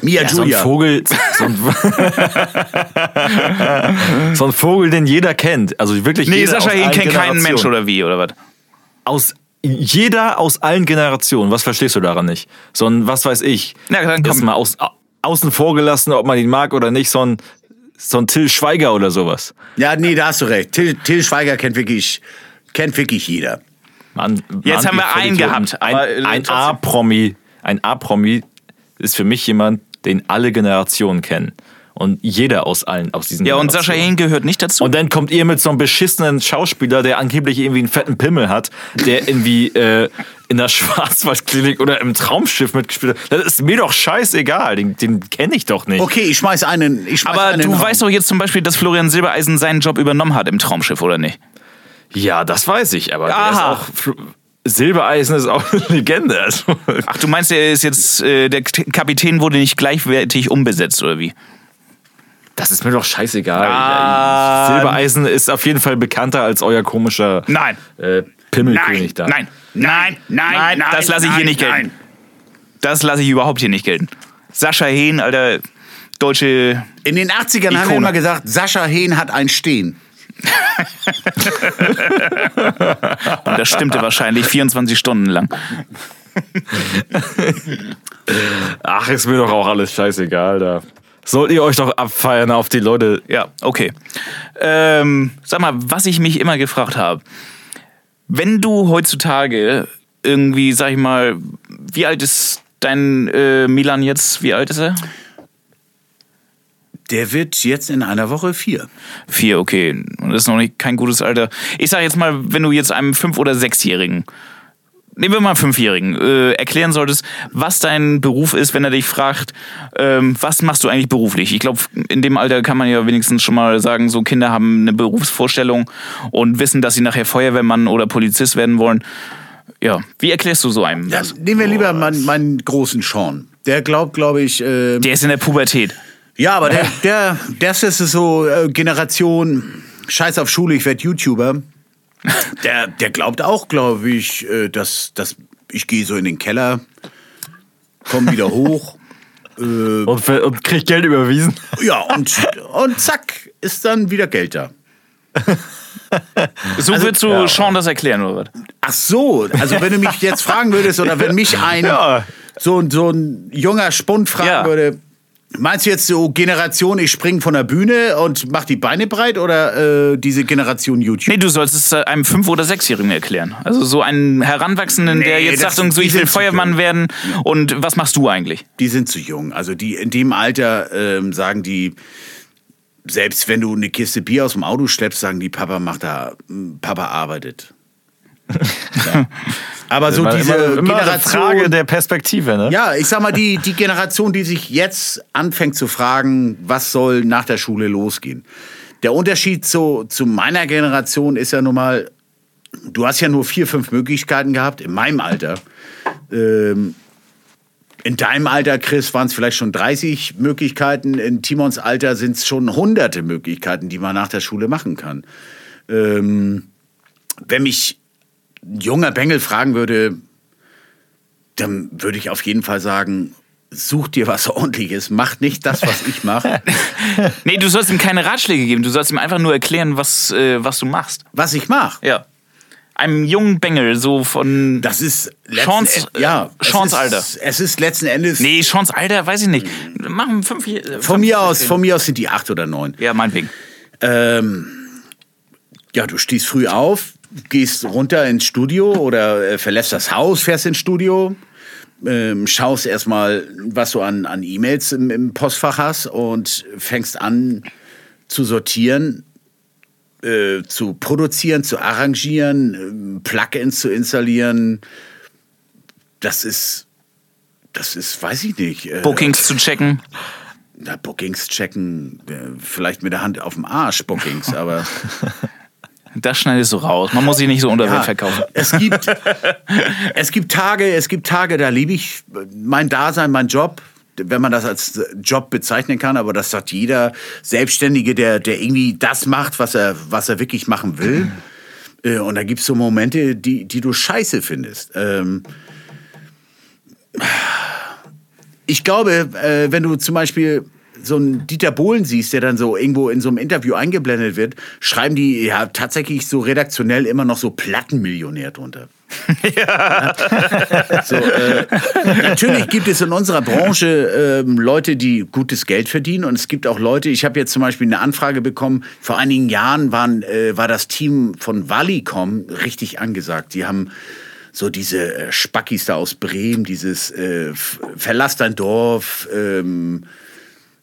E: Mia
C: ja, so ein
E: Julia.
C: Vogel. So ein, so ein Vogel, den jeder kennt. Also wirklich
D: Nee,
C: jeder
D: Sascha Hehn
C: allen
D: kennt keinen Mensch oder wie, oder was?
C: Aus jeder aus allen Generationen. Was verstehst du daran nicht? So ein, was weiß ich.
D: Na, dann komm.
C: Jetzt mal aus, außen vor gelassen, ob man ihn mag oder nicht, so ein, so ein Till Schweiger oder sowas.
E: Ja, nee, da hast du recht. Till, Till Schweiger kennt wirklich, kennt wirklich jeder.
C: Mann,
D: Jetzt haben wir einen gehabt, äh,
C: Ein, ein
D: trotzdem.
C: A-Promi, ein A-Promi ist für mich jemand, den alle Generationen kennen. Und jeder aus allen, aus diesen
D: Ja, und Sascha. Hehn gehört nicht dazu.
C: Und dann kommt ihr mit so einem beschissenen Schauspieler, der angeblich irgendwie einen fetten Pimmel hat, der irgendwie äh, in der Schwarzwaldklinik oder im Traumschiff mitgespielt hat. Das ist mir doch scheißegal, den, den kenne ich doch nicht.
E: Okay, ich schmeiß einen. Ich schmeiß
D: aber
E: einen in
D: du weißt doch jetzt zum Beispiel, dass Florian Silbereisen seinen Job übernommen hat im Traumschiff, oder nicht?
C: Ja, das weiß ich, aber der ist
D: Aha.
C: auch, Silbereisen ist auch eine Legende. Also,
D: Ach, du meinst, er ist jetzt, äh, der Kapitän wurde nicht gleichwertig umbesetzt, oder wie?
C: das ist mir doch scheißegal.
D: Ah.
C: Silbereisen ist auf jeden Fall bekannter als euer komischer
D: Nein.
C: äh, Pimmelkönig da.
D: Nein, nein, nein,
E: nein,
D: das lasse ich hier
E: nein,
D: nicht gelten.
E: nein.
D: Das lasse ich überhaupt hier nicht gelten. Sascha Hehn, Alter, deutsche.
E: In den 80ern haben wir
D: Ikone.
E: immer gesagt, Sascha Hehn hat ein Stehen.
D: Und das stimmte wahrscheinlich 24 Stunden lang.
C: Ach, ist mir doch auch alles scheißegal da. Sollt ihr euch doch abfeiern auf die Leute.
D: Ja, okay. Ähm, sag mal, was ich mich immer gefragt habe. Wenn du heutzutage irgendwie, sag ich mal, wie alt ist dein äh, Milan jetzt? Wie alt ist er?
E: Der wird jetzt in einer Woche vier.
D: Vier, okay. Und das ist noch nicht kein gutes Alter. Ich sag jetzt mal, wenn du jetzt einem Fünf- oder Sechsjährigen, nehmen wir mal einen Fünfjährigen, äh, erklären solltest, was dein Beruf ist, wenn er dich fragt, ähm, was machst du eigentlich beruflich? Ich glaube, in dem Alter kann man ja wenigstens schon mal sagen, so Kinder haben eine Berufsvorstellung und wissen, dass sie nachher Feuerwehrmann oder Polizist werden wollen. Ja, wie erklärst du so einem
E: Ja,
D: das?
E: nehmen wir lieber meinen, meinen großen Sean. Der glaubt, glaube ich, äh,
D: Der ist in der Pubertät.
E: Ja, aber der, der, das ist so äh, Generation Scheiß auf Schule, ich werde YouTuber. Der, der glaubt auch, glaube ich, äh, dass, dass ich gehe so in den Keller, komme wieder hoch.
C: Und, ver- und kriegt Geld überwiesen.
E: Ja, und, und zack, ist dann wieder Geld da.
D: So
E: Also,
D: würdest du Sean das erklären, oder was?
E: Ach so, also wenn du mich jetzt fragen würdest oder wenn mich ein
C: Ja.
E: so, so ein junger Spund fragen
D: Ja.
E: würde, meinst du jetzt so Generation, ich spring von der Bühne und mach die Beine breit oder äh, diese Generation YouTube?
D: Nee, du sollst es äh, einem Fünf- oder Sechsjährigen erklären. Also so einen Heranwachsenden, der
E: Nee,
D: jetzt
E: das-
D: sagt, so, ich will Feuermann werden. Und was machst du eigentlich?
E: Die sind zu jung. Also die in dem Alter ähm, sagen die, selbst wenn du eine Kiste Bier aus dem Auto schleppst, sagen die, Papa macht da, Papa arbeitet. Ja. Aber so diese
C: immer, immer
E: Generation.
C: Frage der Perspektive, ne?
E: Ja, ich sag mal, die, die Generation, die sich jetzt anfängt zu fragen, was soll nach der Schule losgehen. Der Unterschied zu, zu meiner Generation ist ja nun mal, du hast ja nur vier, fünf Möglichkeiten gehabt, in meinem Alter. Ähm, in deinem Alter, Chris, waren es vielleicht schon 30 Möglichkeiten. In Timons Alter sind es schon hunderte Möglichkeiten, die man nach der Schule machen kann. Ähm, wenn mich ein junger Bengel fragen würde, dann würde ich auf jeden Fall sagen, such dir was ordentliches, mach nicht das, was ich mache.
D: Nee, du sollst ihm keine Ratschläge geben. Du sollst ihm einfach nur erklären, was, äh, was du machst.
E: was ich mache.
D: Ja. Einem jungen Bengel, so von.
E: Das ist
D: Sean's-
E: End- ja,
D: äh, Sean's
E: es ist,
D: Alter.
E: Es ist letzten Endes
D: Nee, Sean's Alter, weiß ich nicht. Machen fünf. äh,
E: von
D: fünf-
E: mir aus, von mir aus sind die acht oder neun.
D: Ja, meinetwegen.
E: Ähm, ja, du stehst früh auf, gehst runter ins Studio oder äh, verlässt das Haus, fährst ins Studio, ähm, schaust erstmal, was du an, an E-Mails im, im Postfach hast und fängst an zu sortieren, äh, zu produzieren, zu arrangieren, ähm, Plugins zu installieren. Das ist, das ist, weiß ich nicht. Äh,
D: Bookings zu checken.
E: na, Bookings checken, äh, vielleicht mit der Hand auf dem Arsch Bookings, aber
D: Das schneidest du raus. Man muss sich nicht so unter Wert verkaufen.
E: es gibt, es gibt Tage, es gibt Tage, da liebe ich mein Dasein, mein Job, wenn man das als Job bezeichnen kann, aber das sagt jeder Selbstständige, der, der irgendwie das macht, was er, was er wirklich machen will. Äh, Und da gibt es so Momente, die, die du scheiße findest. Ähm, ich glaube, äh, wenn du zum Beispiel so einen Dieter Bohlen siehst, der dann so irgendwo in so einem Interview eingeblendet wird, schreiben die ja tatsächlich so redaktionell immer noch so Plattenmillionär drunter. Ja. So, äh, natürlich gibt es in unserer Branche ähm, Leute, die gutes Geld verdienen und es gibt auch Leute, ich habe jetzt zum Beispiel eine Anfrage bekommen, vor einigen Jahren waren, äh, war das Team von Valicom richtig angesagt. Die haben so diese äh, Spackis da aus Bremen, dieses äh, Verlass dein Dorf, ähm,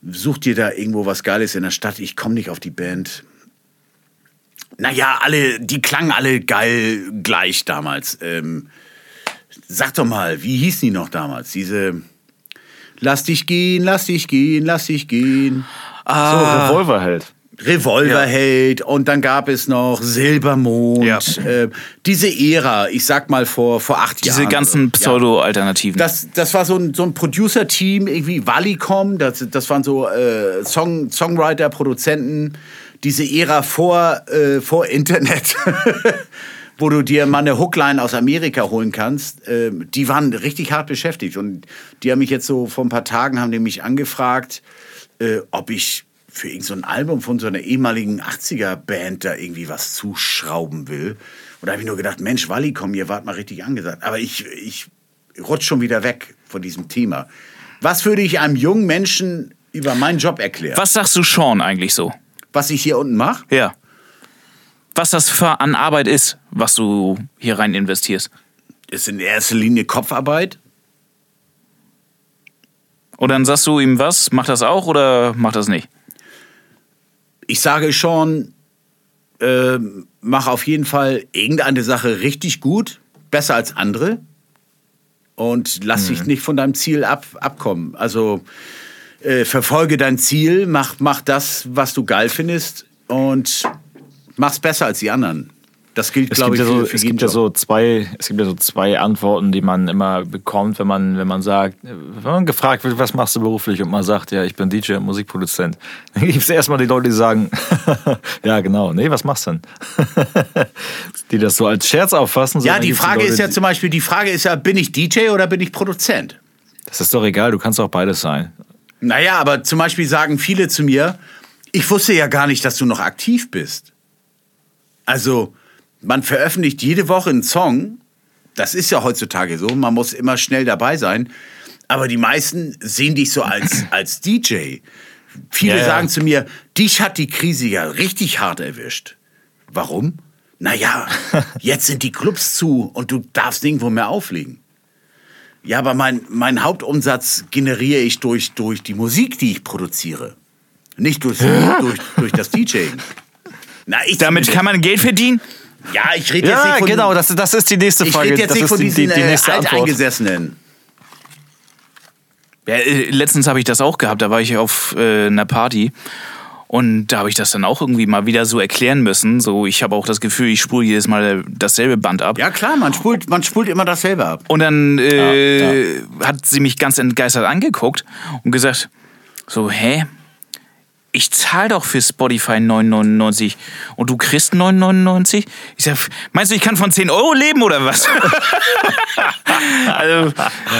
E: such dir da irgendwo was Geiles in der Stadt, ich komme nicht auf die Band. Naja, alle, die klangen alle geil gleich damals. Ähm, sag doch mal, wie hießen die noch damals? Diese Lass dich gehen, lass dich gehen, lass dich gehen.
C: So, Revolverheld.
E: Revolverheld und dann gab es noch Silbermond.
D: Ja.
E: Äh, diese Ära, ich sag mal vor, vor acht
D: Diese
E: Jahren.
D: ganzen
E: Ja.
D: Pseudo-Alternativen.
E: Das, das war so ein, so ein Producer-Team, irgendwie Valicom, das, das waren so äh, Song, Songwriter, Produzenten, diese Ära vor, äh, vor Internet, wo du dir mal eine Hookline aus Amerika holen kannst, äh, die waren richtig hart beschäftigt. Und die haben mich jetzt so vor ein paar Tagen haben die mich angefragt, äh, ob ich für irgendein so ein Album von so einer ehemaligen 80er-Band da irgendwie was zuschrauben will. Und da habe ich nur gedacht, Mensch, Valicom, ihr wart mal richtig angesagt. Aber ich, ich rutsch schon wieder weg von diesem Thema. Was würde ich einem jungen Menschen über meinen Job erklären?
D: Was sagst du Sean eigentlich so?
E: Was ich hier unten mache?
D: Ja. Was das für an Arbeit ist, was du hier rein investierst.
E: Ist in erster Linie Kopfarbeit.
D: Und dann sagst du ihm was, mach das auch oder mach das nicht?
E: Ich sage schon, ähm, mach auf jeden Fall irgendeine Sache richtig gut, besser als andere. Und lass dich nicht von deinem Ziel ab, abkommen. Also äh, verfolge dein Ziel, mach, mach das, was du geil findest und mach's besser als die anderen. Das gilt,
C: Es
E: glaube ich,
C: ja so,
E: für, für
C: es gibt ja so zwei, es gibt ja so zwei Antworten, die man immer bekommt, wenn man, wenn man sagt, wenn man gefragt wird, was machst du beruflich und man sagt, ja, ich bin DJ und Musikproduzent. Dann gibt es erstmal die Leute, die sagen, ja, genau, nee, was machst du denn? die das so als Scherz auffassen.
E: Ja, die Frage
C: Leute,
E: ist ja
C: die-
E: zum Beispiel, die Frage ist ja, bin ich DJ oder bin ich Produzent?
C: Das ist doch egal, du kannst auch beides sein.
E: Naja, aber zum Beispiel sagen viele zu mir, ich wusste ja gar nicht, dass du noch aktiv bist. Also, man veröffentlicht jede Woche einen Song. Das ist ja heutzutage so. Man muss immer schnell dabei sein. Aber die meisten sehen dich so als, als DJ. Viele
C: Ja, ja.
E: sagen zu mir, dich hat die Krise ja richtig hart erwischt. Warum? Naja, jetzt sind die Clubs zu und du darfst nirgendwo mehr auflegen. Ja, aber mein, mein Hauptumsatz generiere ich durch, durch die Musik, die ich produziere. Nicht durch, durch, durch das DJing. Na, ich
D: Damit kann man Geld verdienen?
E: Ja, ich rede jetzt
C: Ja,
E: nicht von,
C: genau, das, das ist die nächste
E: ich
C: Frage.
E: rede jetzt
C: das
E: nicht von
C: die,
E: diesen
C: die, die
E: äh,
C: nächste Antwort.
E: Alteingesessenen.
D: Ja, äh, letztens habe ich das auch gehabt. Da war ich auf äh, einer Party und da habe ich das dann auch irgendwie mal wieder so erklären müssen. So, ich habe auch das Gefühl, ich spule jedes Mal dasselbe Band ab.
E: Ja, klar, man spult, man spult immer dasselbe ab.
D: Und dann äh, hat sie mich ganz entgeistert angeguckt und gesagt, so, hä? Ich zahle doch für Spotify 9,99 und du kriegst 9,99? Ich sag, meinst du, ich kann von 10 Euro leben oder was? also,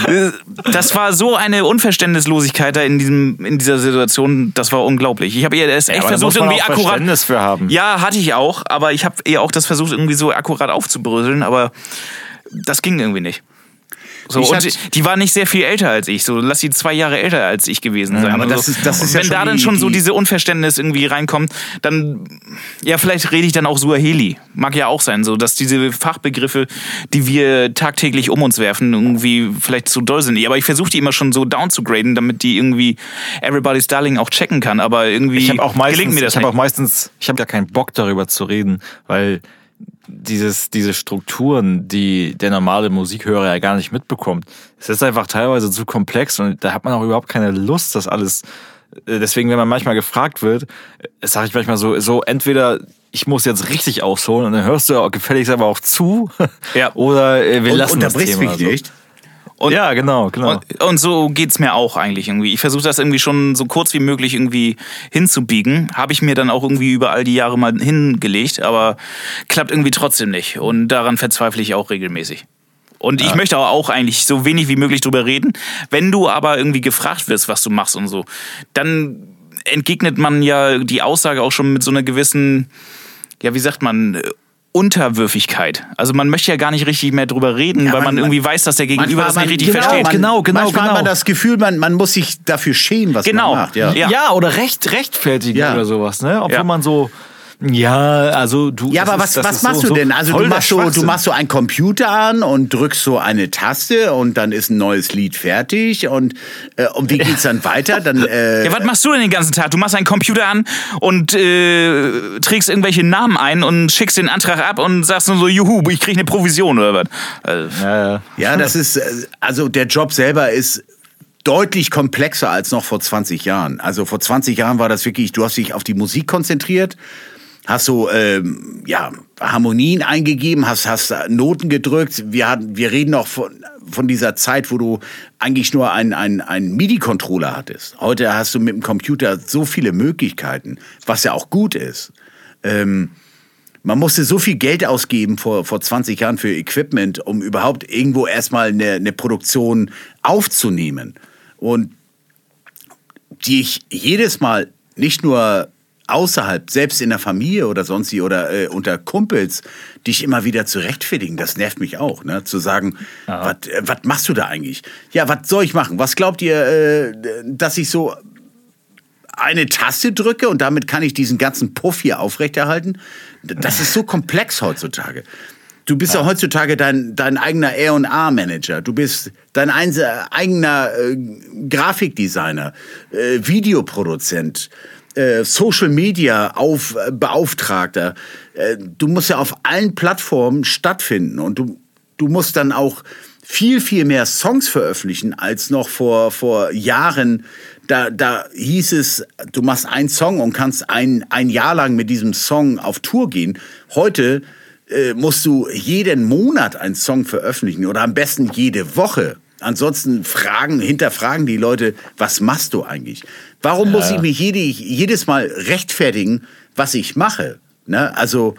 D: äh, das war so eine Unverständnislosigkeit da in, diesem, in dieser Situation, das war unglaublich. Ich habe ihr das echt
C: da
D: versucht, irgendwie akkurat.
C: Verständnis für haben.
D: Ja, hatte ich auch, aber ich habe ihr auch das versucht, irgendwie so akkurat aufzubröseln, aber das ging irgendwie nicht. So,
E: Ich
D: und die, die war nicht sehr viel älter als ich. So, lass sie zwei Jahre älter als ich gewesen sein.
E: aber
D: oder
E: das
D: so.
E: ist- das ist
D: Und
E: ja
D: wenn
E: schon
D: da dann schon so
E: die-
D: diese Unverständnis irgendwie reinkommt, dann, ja, vielleicht rede ich dann auch Suaheli. Mag ja auch sein, so, dass diese Fachbegriffe, die wir tagtäglich um uns werfen, irgendwie vielleicht zu doll sind. Aber ich versuche die immer schon so down zu graden, damit die irgendwie Everybody's Darling auch checken kann. Aber irgendwie
C: Ich habe auch meistens,
D: gelingt mir das
C: ich habe
D: nicht.
C: auch meistens, ich habe gar keinen Bock darüber zu reden, weil dieses, diese Strukturen, die der normale Musikhörer ja gar nicht mitbekommt, es ist einfach teilweise zu komplex und da hat man auch überhaupt keine Lust, das alles. äh, Deswegen, wenn man manchmal gefragt wird, sage ich manchmal so, so entweder ich muss jetzt richtig ausholen und dann hörst du ja gefälligst aber auch zu,
D: Ja.
C: oder äh, wir
E: Und
C: lassen das Thema
E: mich
C: so.
D: Und-
C: ja, genau, genau.
D: Und, und so geht's mir auch eigentlich irgendwie. Ich versuche das irgendwie schon so kurz wie möglich irgendwie hinzubiegen. Habe ich mir dann auch irgendwie über all die Jahre mal hingelegt, aber klappt irgendwie trotzdem nicht. Und daran verzweifle ich auch regelmäßig. Und ich möchte aber auch eigentlich so wenig wie möglich drüber reden. Wenn du aber irgendwie gefragt wirst, was du machst und so, dann entgegnet man ja die Aussage auch schon mit so einer gewissen, ja, wie sagt man, Unterwürfigkeit. Also man möchte ja gar nicht richtig mehr drüber reden,
E: Ja,
D: weil
E: man-
D: man, irgendwie weiß, dass der Gegenüber das nicht
E: man-
D: richtig
E: genau,
D: versteht.
E: Man,
C: Genau, genau,
E: manchmal
C: genau.
E: hat man das Gefühl, man, man muss sich dafür schämen, was
D: Genau.
E: man macht. Ja.
D: Ja.
C: Ja, oder recht, rechtfertigen
E: Ja.
C: oder sowas, ne? Obwohl
D: Ja.
C: man so, ja, also du.
E: Ja, aber
C: ist-
E: was,
C: das
E: was
C: ist so-
E: machst du
C: so
E: denn? Also du machst, so, du machst so einen Computer an und drückst so eine Taste und dann ist ein neues Lied fertig und, äh, und wie geht's dann weiter? Dann, äh,
D: Ja, was machst du denn den ganzen Tag? Du machst einen Computer an und äh, trägst irgendwelche Namen ein und schickst den Antrag ab und sagst nur so, juhu, ich krieg eine Provision oder was. Also,
C: Ja, ja.
E: ja, das ist, äh, also der Job selber ist deutlich komplexer als noch vor 20 Jahren. Also vor 20 Jahren war das wirklich, du hast dich auf die Musik konzentriert, hast so ähm, ja, Harmonien eingegeben, hast, hast Noten gedrückt. Wir, hatten, wir reden auch von, von dieser Zeit, wo du eigentlich nur einen ein MIDI-Controller hattest. Heute hast du mit dem Computer so viele Möglichkeiten, was ja auch gut ist. Ähm, man musste so viel Geld ausgeben vor, vor 20 Jahren für Equipment, um überhaupt irgendwo erstmal eine, eine Produktion aufzunehmen. Und die ich jedes Mal nicht nur außerhalb, selbst in der Familie oder sonst wie oder äh, unter Kumpels, dich immer wieder zu rechtfertigen, das nervt mich auch, ne? Zu sagen, was äh, machst du da eigentlich? Ja, was soll ich machen? Was glaubt ihr, äh, dass ich so eine Taste drücke und damit kann ich diesen ganzen Puff hier aufrechterhalten? Das ist so komplex heutzutage. Du bist ja, heutzutage dein, dein eigener R&A-Manager. Du bist dein eigener äh, Grafikdesigner, äh, Videoproduzent, äh, Social Media auf, äh, Beauftragter. Äh, du musst ja auf allen Plattformen stattfinden und du, du musst dann auch viel, viel mehr Songs veröffentlichen als noch vor, vor Jahren. Da, da hieß es, du machst einen Song und kannst ein, ein Jahr lang mit diesem Song auf Tour gehen. Heute äh, musst du jeden Monat einen Song veröffentlichen oder am besten jede Woche. Ansonsten fragen, hinterfragen die Leute, was machst du eigentlich? Warum muss ich mich jede, jedes Mal rechtfertigen, was ich mache? Ne? Also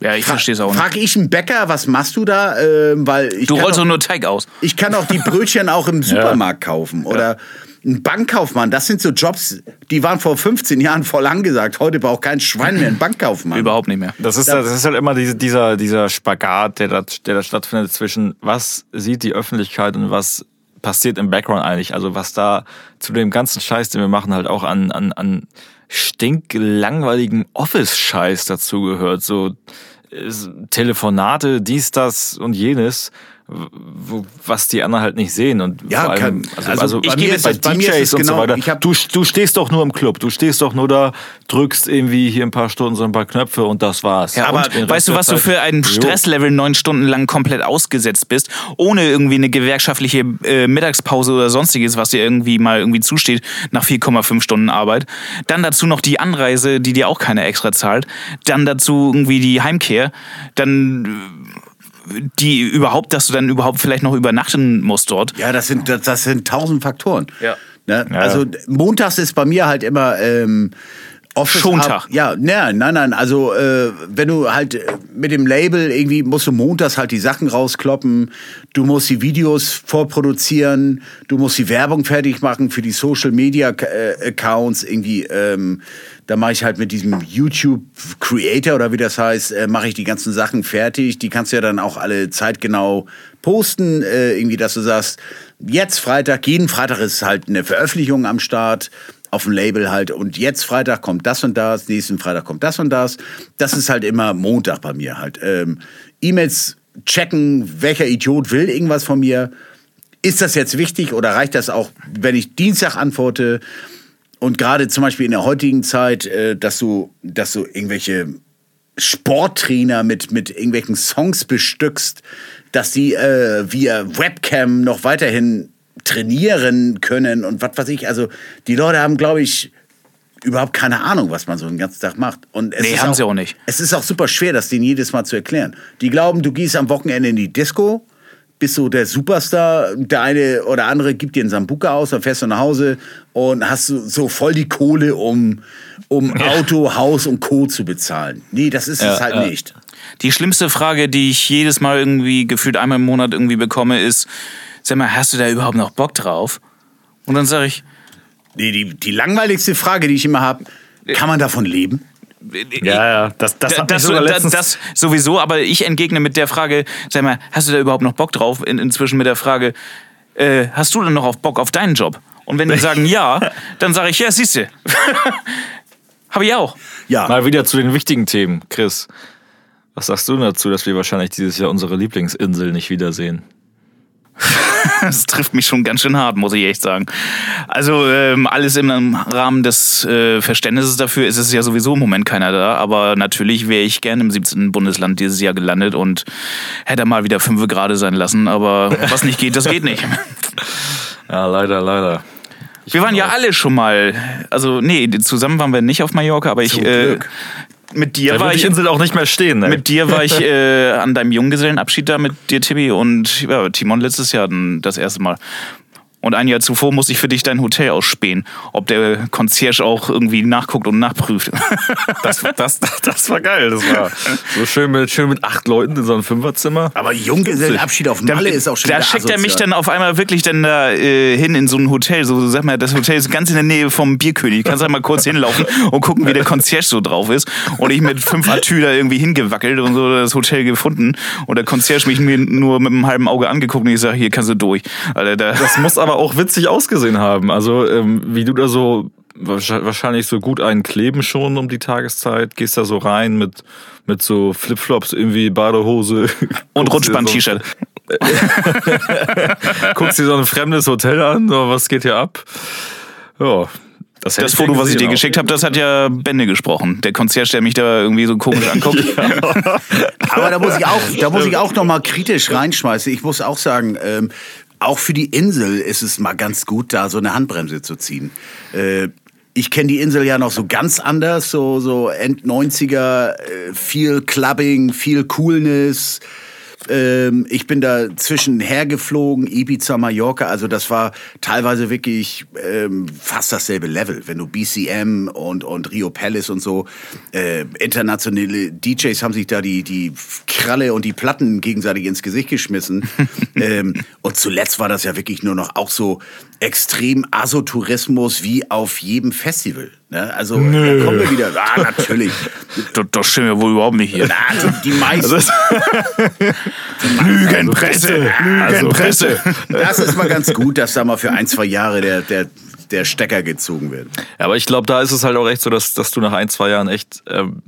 D: Ja, ich verstehe es auch nicht.
E: frage ich einen Bäcker, was machst du da? Ähm, weil ich
D: Du
E: kann
D: rollst
E: doch-
D: nur Teig aus.
E: ich kann auch die Brötchen auch im Supermarkt kaufen. Oder ein Bankkaufmann. Das sind so Jobs, die waren vor 15 Jahren voll angesagt. Heute braucht kein Schwein mehr einen Bankkaufmann.
D: Überhaupt nicht mehr.
C: Das ist, das ist halt immer diese, dieser, dieser Spagat, der da, der da stattfindet zwischen was sieht die Öffentlichkeit und was passiert im Background eigentlich. Also was da zu dem ganzen Scheiß, den wir machen, halt auch an, an, an stinklangweiligen Office-Scheiß dazugehört. So äh, Telefonate, dies, das und jenes, was die anderen halt nicht sehen. Und
E: Ja,
C: vor allem,
E: kann-
C: also,
E: also
C: also,
E: bei
C: ich
E: mir
C: gebe
E: ist
C: bei
E: bei ist
C: DJs
E: es
C: und so
E: genau-
C: weiter.
E: ich hab-
C: du, du stehst doch nur im Club, du stehst doch nur da, drückst irgendwie hier ein paar Stunden so ein paar Knöpfe und das war's.
D: Ja, aber weißt du, was du
C: Zeit-
D: für ein. Stresslevel neun Stunden lang komplett ausgesetzt bist, ohne irgendwie eine gewerkschaftliche äh, Mittagspause oder sonstiges, was dir irgendwie mal irgendwie zusteht nach 4,5 Stunden Arbeit. Dann dazu noch die Anreise, die dir auch keiner extra zahlt. Dann dazu irgendwie die Heimkehr. Dann äh, die überhaupt, dass du dann überhaupt vielleicht noch übernachten musst dort.
E: Ja, das sind, das, das sind tausend Faktoren.
D: Ja.
E: Ne? Also montags ist bei mir halt immer ähm, Office
D: Schontag.
E: Ab- Ja, nein, nein, nein. Also äh, wenn du halt mit dem Label irgendwie musst du montags halt die Sachen rauskloppen, du musst die Videos vorproduzieren, du musst die Werbung fertig machen für die Social Media äh, Accounts irgendwie. Ähm, da mache ich halt mit diesem YouTube Creator oder wie das heißt, äh, mache ich die ganzen Sachen fertig. Die kannst du ja dann auch alle zeitgenau posten, äh, irgendwie, dass du sagst, jetzt Freitag, jeden Freitag ist halt eine Veröffentlichung am Start auf dem Label halt und jetzt Freitag kommt das und das, nächsten Freitag kommt das und das. Das ist halt immer Montag bei mir halt. Ähm, E-Mails checken, welcher Idiot will irgendwas von mir. Ist das jetzt wichtig oder reicht das auch, wenn ich Dienstag antworte? Und gerade zum Beispiel in der heutigen Zeit, äh, dass du, dass du irgendwelche Sporttrainer mit, mit irgendwelchen Songs bestückst, dass die äh, via Webcam noch weiterhin trainieren können und was weiß ich. Also die Leute haben, glaube ich, überhaupt keine Ahnung, was man so den ganzen Tag macht. Und es
D: Nee,
E: ist
D: haben
E: auch,
D: sie auch nicht.
E: Es ist auch super schwer, das denen jedes Mal zu erklären. Die glauben, du gehst am Wochenende in die Disco, bist so der Superstar, der eine oder andere gibt dir einen Sambuka aus, dann fährst du nach Hause und hast so, so voll die Kohle, um, um Auto, Haus und Co. zu bezahlen. Nee, das ist es halt
C: ja.
E: nicht.
D: Die schlimmste Frage, die ich jedes Mal irgendwie gefühlt einmal im Monat irgendwie bekomme, ist, sag mal, hast du da überhaupt noch Bock drauf? Und dann sage ich,
E: Nee, die, die langweiligste Frage, die ich immer habe, kann man davon leben?
C: Ja, ja, das, das,
D: das,
C: letztens,
D: das sowieso, aber ich entgegne mit der Frage, sag mal, hast du da überhaupt noch Bock drauf? In, inzwischen mit der Frage, äh, hast du denn noch auf Bock auf deinen Job? Und wenn die sagen ja, dann sage ich, ja, siehst du. Habe ich auch.
E: Ja.
C: Mal wieder zu den wichtigen Themen. Chris, was sagst du dazu, dass wir wahrscheinlich dieses Jahr unsere Lieblingsinsel nicht wiedersehen?
D: Das trifft mich schon ganz schön hart, muss ich echt sagen. Also ähm, alles im Rahmen des äh, Verständnisses dafür ist es ja sowieso im Moment keiner da. Aber natürlich wäre ich gerne im 17. Bundesland dieses Jahr gelandet und hätte mal wieder 5 Grad sein lassen. Aber was nicht geht, das geht nicht.
C: Ja, leider, leider.
D: Wir waren ja alle schon mal, also nee, zusammen waren wir nicht auf Mallorca, aber ich äh. Mit dir
C: Da
D: war ich
C: Insel auch nicht mehr stehen. Ne?
D: mit dir war ich äh, an deinem Junggesellenabschied da mit dir, Tibi, und ja, Timon letztes Jahr dann das erste Mal. Und ein Jahr zuvor musste ich für dich dein Hotel ausspähen, ob der Concierge auch irgendwie nachguckt und nachprüft.
C: Das, das, das war geil. Das war so schön mit, schön mit acht Leuten in so einem Fünferzimmer.
E: Aber Junggesellenabschied auf Malle ist auch schon
D: da schickt er mich dann auf einmal wirklich dann da äh, hin in so ein Hotel. So, sag mal, das Hotel ist ganz in der Nähe vom Bierkönig. Kannst halt mal kurz hinlaufen und gucken, wie der Concierge so drauf ist. Und ich mit fünf Atü da irgendwie hingewackelt und so das Hotel gefunden. Und der Concierge mich mir nur mit einem halben Auge angeguckt und ich sage, hier kannst du durch. Alter, da,
C: Das muss aber auch witzig ausgesehen haben. Also, ähm, wie du da so wahrsch- wahrscheinlich so gut einen kleben schon um die Tageszeit, gehst da so rein mit, mit so Flipflops, irgendwie Badehose.
D: und Rutschband-T-Shirt.
C: Guckst dir so ein fremdes Hotel an, so, was geht hier ab? Ja. Das,
D: Das Foto, was ich dir geschickt habe, das hat ja Bände gesprochen. Der Concierge, der mich da irgendwie so komisch anguckt.
E: Aber da muss ich auch, da muss ich auch noch mal kritisch reinschmeißen. Ich muss auch sagen, ähm, auch für die Insel ist es mal ganz gut, da so eine Handbremse zu ziehen. Äh, Ich kenne die Insel ja noch so ganz anders, so, so End 90er, äh, viel Clubbing, viel Coolness. Ähm, ich bin da zwischen hergeflogen, Ibiza, Mallorca. Also das war teilweise wirklich ähm, fast dasselbe Level. Wenn du BCM und, und Rio Palace und so, äh, internationale DJs haben sich da die, die Kralle und die Platten gegenseitig ins Gesicht geschmissen. ähm, und zuletzt war das ja wirklich nur noch auch so extrem Asotourismus wie auf jedem Festival. Ne? Also da kommen wir wieder. Ah, natürlich.
D: Das, das stimmt ja wohl überhaupt nicht hier.
E: Na, die, die meisten.
D: Lügenpresse!
E: Lügenpresse. Das ist mal ganz gut, dass da mal für ein, zwei Jahre der, der, der Stecker gezogen wird.
C: Ja, aber ich glaube, da ist es halt auch echt so, dass, dass du nach ein, zwei Jahren echt ähm,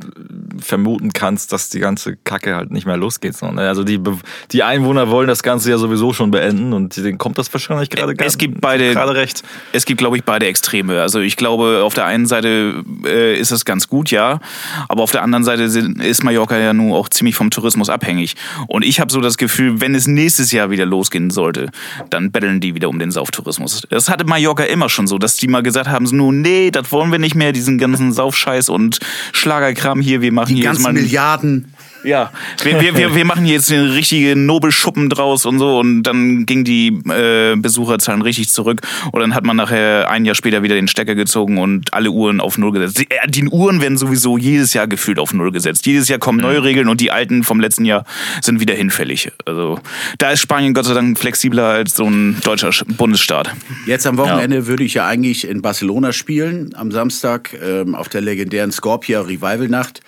C: vermuten kannst, dass die ganze Kacke halt nicht mehr losgeht. So, ne? Also die, Be- die Einwohner wollen das Ganze ja sowieso schon beenden und denen kommt das wahrscheinlich gerade
D: Es gibt beide-
C: gerade recht.
D: Es gibt, glaube ich, beide Extreme. Also ich glaube, auf der einen Seite äh, ist es ganz gut, ja, aber auf der anderen Seite sind, ist Mallorca ja nun auch ziemlich vom Tourismus abhängig. Und ich habe so das Gefühl, wenn es nächstes Jahr wieder losgehen sollte, dann betteln die wieder um den Sauftourismus. Das hatte Mallorca immer schon so, dass die mal gesagt haben, so, nun, nee, das wollen wir nicht mehr, diesen ganzen Saufscheiß und Schlagerkram hier, wir machen
E: Die
D: hier
E: ganzen
D: mal
E: Milliarden.
D: Ja, wir, wir, wir, wir machen jetzt eine richtige Nobelschuppen draus und so und dann ging die äh, Besucherzahlen richtig zurück und dann hat man nachher ein Jahr später wieder den Stecker gezogen und alle Uhren auf Null gesetzt. Die, äh, die Uhren werden sowieso jedes Jahr gefühlt auf Null gesetzt. Jedes Jahr kommen neue Regeln und die alten vom letzten Jahr sind wieder hinfällig. Also da ist Spanien Gott sei Dank flexibler als so ein deutscher Sch- Bundesstaat.
E: Jetzt am Wochenende würde ich ja eigentlich in Barcelona spielen, am Samstag ähm, auf der legendären Scorpia Revival Nacht.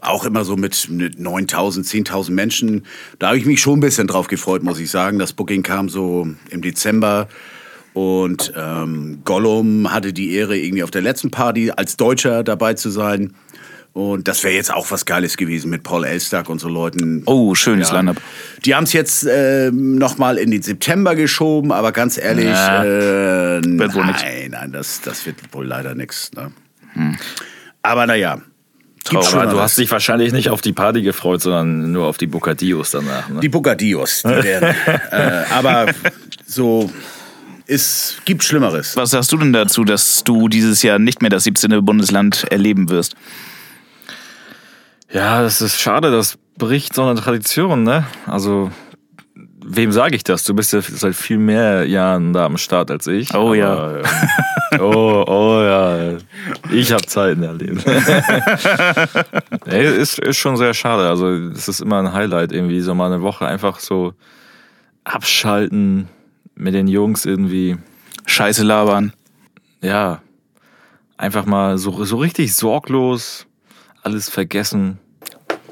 E: Auch immer so mit, mit 9.000, 10.000 Menschen. Da habe ich mich schon ein bisschen drauf gefreut, muss ich sagen. Das Booking kam so im Dezember. Und ähm, Gollum hatte die Ehre, irgendwie auf der letzten Party als Deutscher dabei zu sein. Und das wäre jetzt auch was Geiles gewesen mit Paul Elstag und so Leuten.
D: Oh, schönes Line-Up.
E: Die haben es jetzt ähm, nochmal in den September geschoben, aber ganz ehrlich,
D: Ja.
E: äh, nein, nein, das, das wird wohl leider nichts. Ne? Aber naja,
D: Traurig.
E: mal
C: du hast dich wahrscheinlich nicht auf die Party gefreut, sondern nur auf die Bocadillos danach. Ne?
E: die Bocadillos, die werden. äh, aber so, es gibt Schlimmeres.
D: Was sagst du denn dazu, dass du dieses Jahr nicht mehr das 17. Bundesland erleben wirst?
C: Ja, das ist schade, das bricht so eine Tradition, ne? Also, wem sage ich das? Du bist ja seit viel mehr Jahren da am Start als ich.
D: Oh ja.
C: Ähm, oh, oh ja. Ich habe Zeiten erlebt. Ey, ist, ist schon sehr schade. Also, es ist immer ein Highlight, irgendwie so mal eine Woche einfach so abschalten mit den Jungs irgendwie.
D: Scheiße labern.
C: Ja, einfach mal so, so richtig sorglos alles vergessen.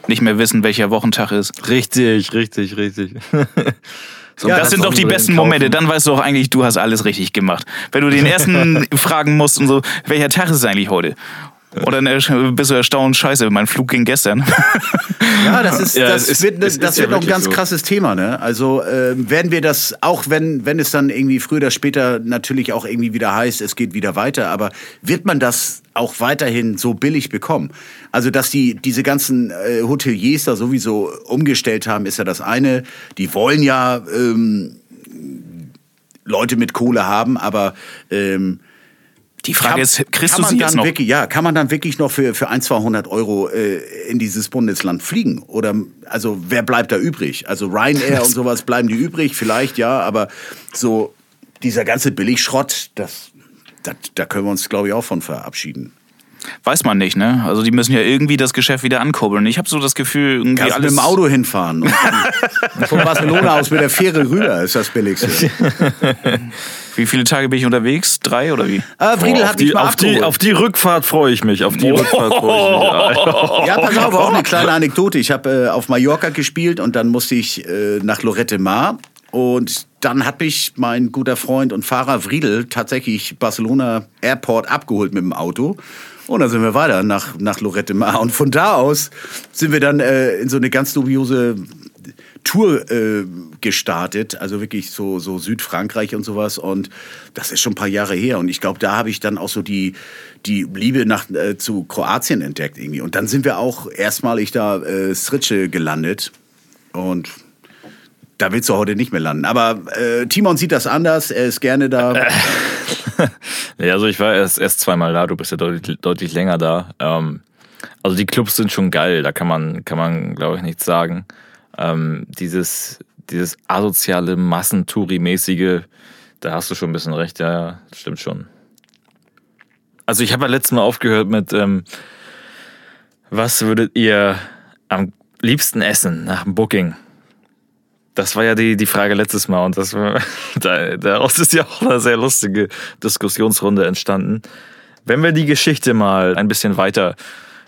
D: Nicht mehr wissen, welcher Wochentag ist.
C: Richtig, richtig, richtig. So
E: Ja,
D: Das
C: paar
D: sind doch die besten
C: kaufen.
D: Momente. Dann weißt du auch eigentlich, du hast alles richtig gemacht. Wenn du den ersten fragen musst und so, welcher Tag ist es eigentlich heute? Ersch- bist du erstaunt, scheiße, mein Flug ging gestern.
E: Ja, das ist,
C: Ja,
E: das
C: ist-
E: wird,
C: es
E: das
C: ist ja
E: wird noch ein ganz
C: so.
E: krasses Thema. Ne? Also ähm, werden wir das, auch wenn, wenn es dann irgendwie früher oder später natürlich auch irgendwie wieder heißt, es geht wieder weiter, aber wird man das auch weiterhin so billig bekommen? Also, dass die diese ganzen äh, Hoteliers da sowieso umgestellt haben, ist ja das eine. Die wollen ja ähm, Leute mit Kohle haben, aber ähm,
D: Die Frage ist, kriegst
E: kann
D: du
E: man
D: sie
E: dann
D: jetzt noch?
E: Wirklich, ja, kann man dann wirklich noch für, für 1, 200 Euro äh, in dieses Bundesland fliegen? Oder, also, wer bleibt da übrig? Also, Ryanair und sowas bleiben die übrig, vielleicht ja, aber so dieser ganze Billigschrott, das, das, da können wir uns, glaube ich, auch von verabschieden.
D: Weiß man nicht, ne? Also die müssen ja irgendwie das Geschäft wieder ankurbeln. Ich habe so das Gefühl, irgendwie
E: Kannst
D: alles...
E: mit dem Auto hinfahren. Von Barcelona aus mit der Fähre rüber ist das billigste.
D: Wie viele Tage bin ich unterwegs? Drei oder wie?
E: Ah, Friedel
C: auf,
E: hat mich
C: die,
E: mal
C: auf, die,
E: abgeholt.
C: auf die Rückfahrt freue ich mich. Auf die Rückfahrt freue ich mich.
E: Ja, pass auf, auch eine kleine Anekdote. Ich habe äh, auf Mallorca gespielt und dann musste ich äh, nach Lorette Mar. Und dann hat mich mein guter Freund und Fahrer Friedel tatsächlich Barcelona Airport abgeholt mit dem Auto. Und dann sind wir weiter nach, nach Lorette Mar. Und von da aus sind wir dann äh, in so eine ganz dubiose Tour äh, gestartet, also wirklich so, so Südfrankreich und sowas. Und das ist schon ein paar Jahre her. Und ich glaube, da habe ich dann auch so die, die Liebe nach, äh, zu Kroatien entdeckt irgendwie. Und dann sind wir auch erstmalig da äh, Srice gelandet. Und da willst du heute nicht mehr landen. Aber äh, Timon sieht das anders, er ist gerne da.
C: Ja, also ich war erst, erst zweimal da, du bist ja deutlich, deutlich länger da. Ähm, also die Clubs sind schon geil, da kann man, kann man glaube ich, nichts sagen. Ähm, dieses, dieses asoziale, Massentouri-mäßige, da hast du schon ein bisschen recht, ja, ja, stimmt schon. Also ich habe ja letztes Mal aufgehört mit, ähm, was würdet ihr am liebsten essen nach dem Booking? Das war ja die, die Frage letztes Mal und das war, da, daraus ist ja auch eine sehr lustige Diskussionsrunde entstanden. Wenn wir die Geschichte mal ein bisschen weiter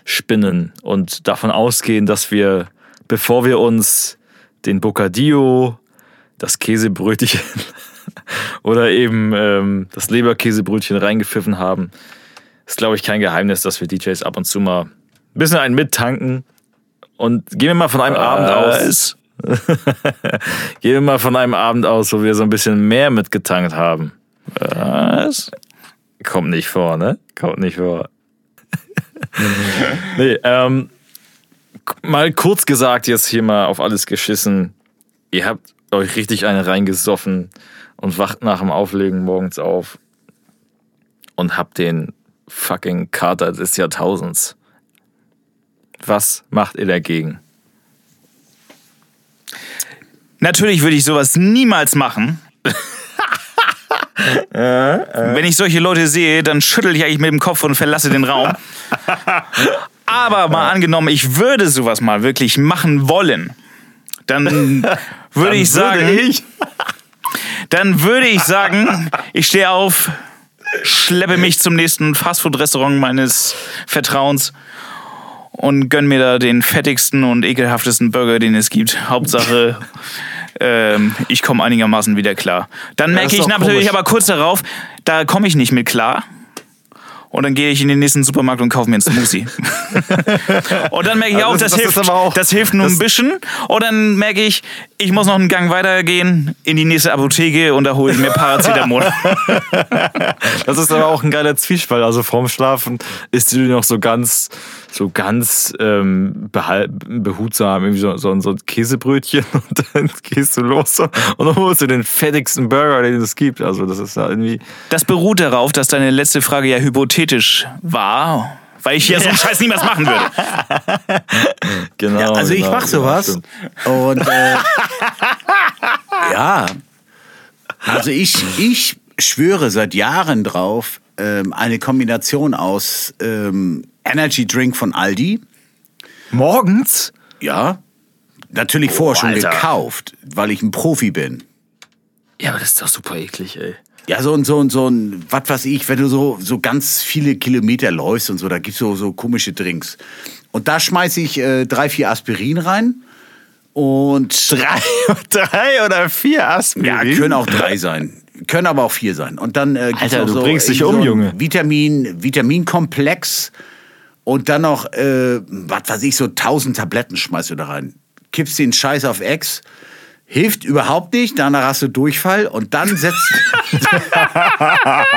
C: spinnen und davon ausgehen, dass wir, bevor wir uns den Bocadillo, das Käsebrötchen oder eben ähm, das Leberkäsebrötchen reingepfiffen haben, ist, glaube ich, kein Geheimnis, dass wir DJs ab und zu mal ein bisschen einen mittanken. Und gehen wir mal von einem Abend aus. gehen wir mal von einem Abend aus, wo wir so ein bisschen mehr mitgetankt haben. Was? Kommt nicht vor, ne? Kommt nicht vor. nee, ähm, mal kurz gesagt, jetzt hier mal auf alles geschissen. Ihr habt euch richtig eine reingesoffen und wacht nach dem Auflegen morgens auf und habt den fucking Kater des Jahrtausends. Was macht ihr dagegen?
D: Natürlich würde ich sowas niemals machen. Wenn ich solche Leute sehe, dann schüttel ich eigentlich mit dem Kopf und verlasse den Raum. Aber mal angenommen, ich würde sowas mal wirklich machen wollen, dann würde ich sagen,
C: ich?
D: dann würde ich sagen, ich stehe auf, schleppe mich zum nächsten Fastfood-Restaurant meines Vertrauens und gönn mir da den fettigsten und ekelhaftesten Burger, den es gibt. Hauptsache, ähm, ich komme einigermaßen wieder klar. Dann merke
C: ist
D: ich natürlich
C: komisch.
D: aber kurz darauf, da komme ich nicht mit klar. Und dann gehe ich in den nächsten Supermarkt und kaufe mir einen Smoothie. und dann merke ich auch,
C: Das-
D: das,
C: das ist
D: hilft,
C: auch-
D: das hilft nur ein bisschen. Und dann merke ich, ich muss noch einen Gang weitergehen in die nächste Apotheke und da hole ich mir Paracetamol.
C: Das ist aber auch ein geiler Zwiespalt. Also vorm Schlafen isst du noch so ganz, so ganz ähm, behutsam irgendwie so, so, so ein Käsebrötchen und dann gehst du los und dann holst du den fettigsten Burger, den es gibt. Also das ist ja irgendwie.
D: Das beruht darauf, dass deine letzte Frage ja hypothetisch war, weil ich ja so einen Scheiß niemals machen würde.
C: Genau.
E: Ja, also ich
C: genau,
E: mach sowas.
C: stimmt.
E: Und äh, ja, also ich, ich schwöre seit Jahren drauf, ähm, eine Kombination aus ähm, Energy Drink von Aldi,
C: Morgens?
E: ja, natürlich vorher schon
C: Alter.
E: gekauft, weil ich ein Profi bin.
C: Ja, aber das ist doch super eklig, ey.
E: Ja, so ein, so ein, so ein, was weiß ich, wenn du so, so ganz viele Kilometer läufst und so, da gibt's so, so komische Drinks. Und da schmeiße ich äh, drei, vier Aspirin rein. Und
C: Drei, drei oder vier Aspirin?
E: Ja, können auch drei sein. Können aber auch vier sein. Und dann äh, gibt's
C: Alter,
E: noch
C: du
E: so,
C: bringst dich um,
E: so
C: Junge.
E: Vitamin, Vitaminkomplex und dann noch, äh, was weiß ich, so tausend Tabletten schmeißt du da rein. Kippst den Scheiß auf Ex. Hilft überhaupt nicht, danach hast du Durchfall und dann setzt,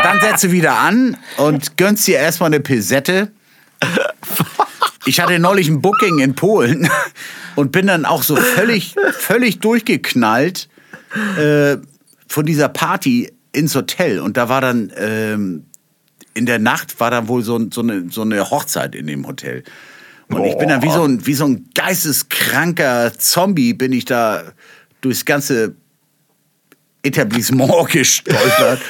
E: dann setzt du wieder an und gönnst dir erstmal eine Pisette. Ich hatte neulich ein Booking in Polen und bin dann auch so völlig, völlig durchgeknallt äh, von dieser Party ins Hotel. Und da war dann ähm, in der Nacht war dann wohl so, so, eine, so eine Hochzeit in dem Hotel. Und ich bin dann wie so, ein, wie so ein geisteskranker Zombie, bin ich da durchs ganze Etablissement gestolpert.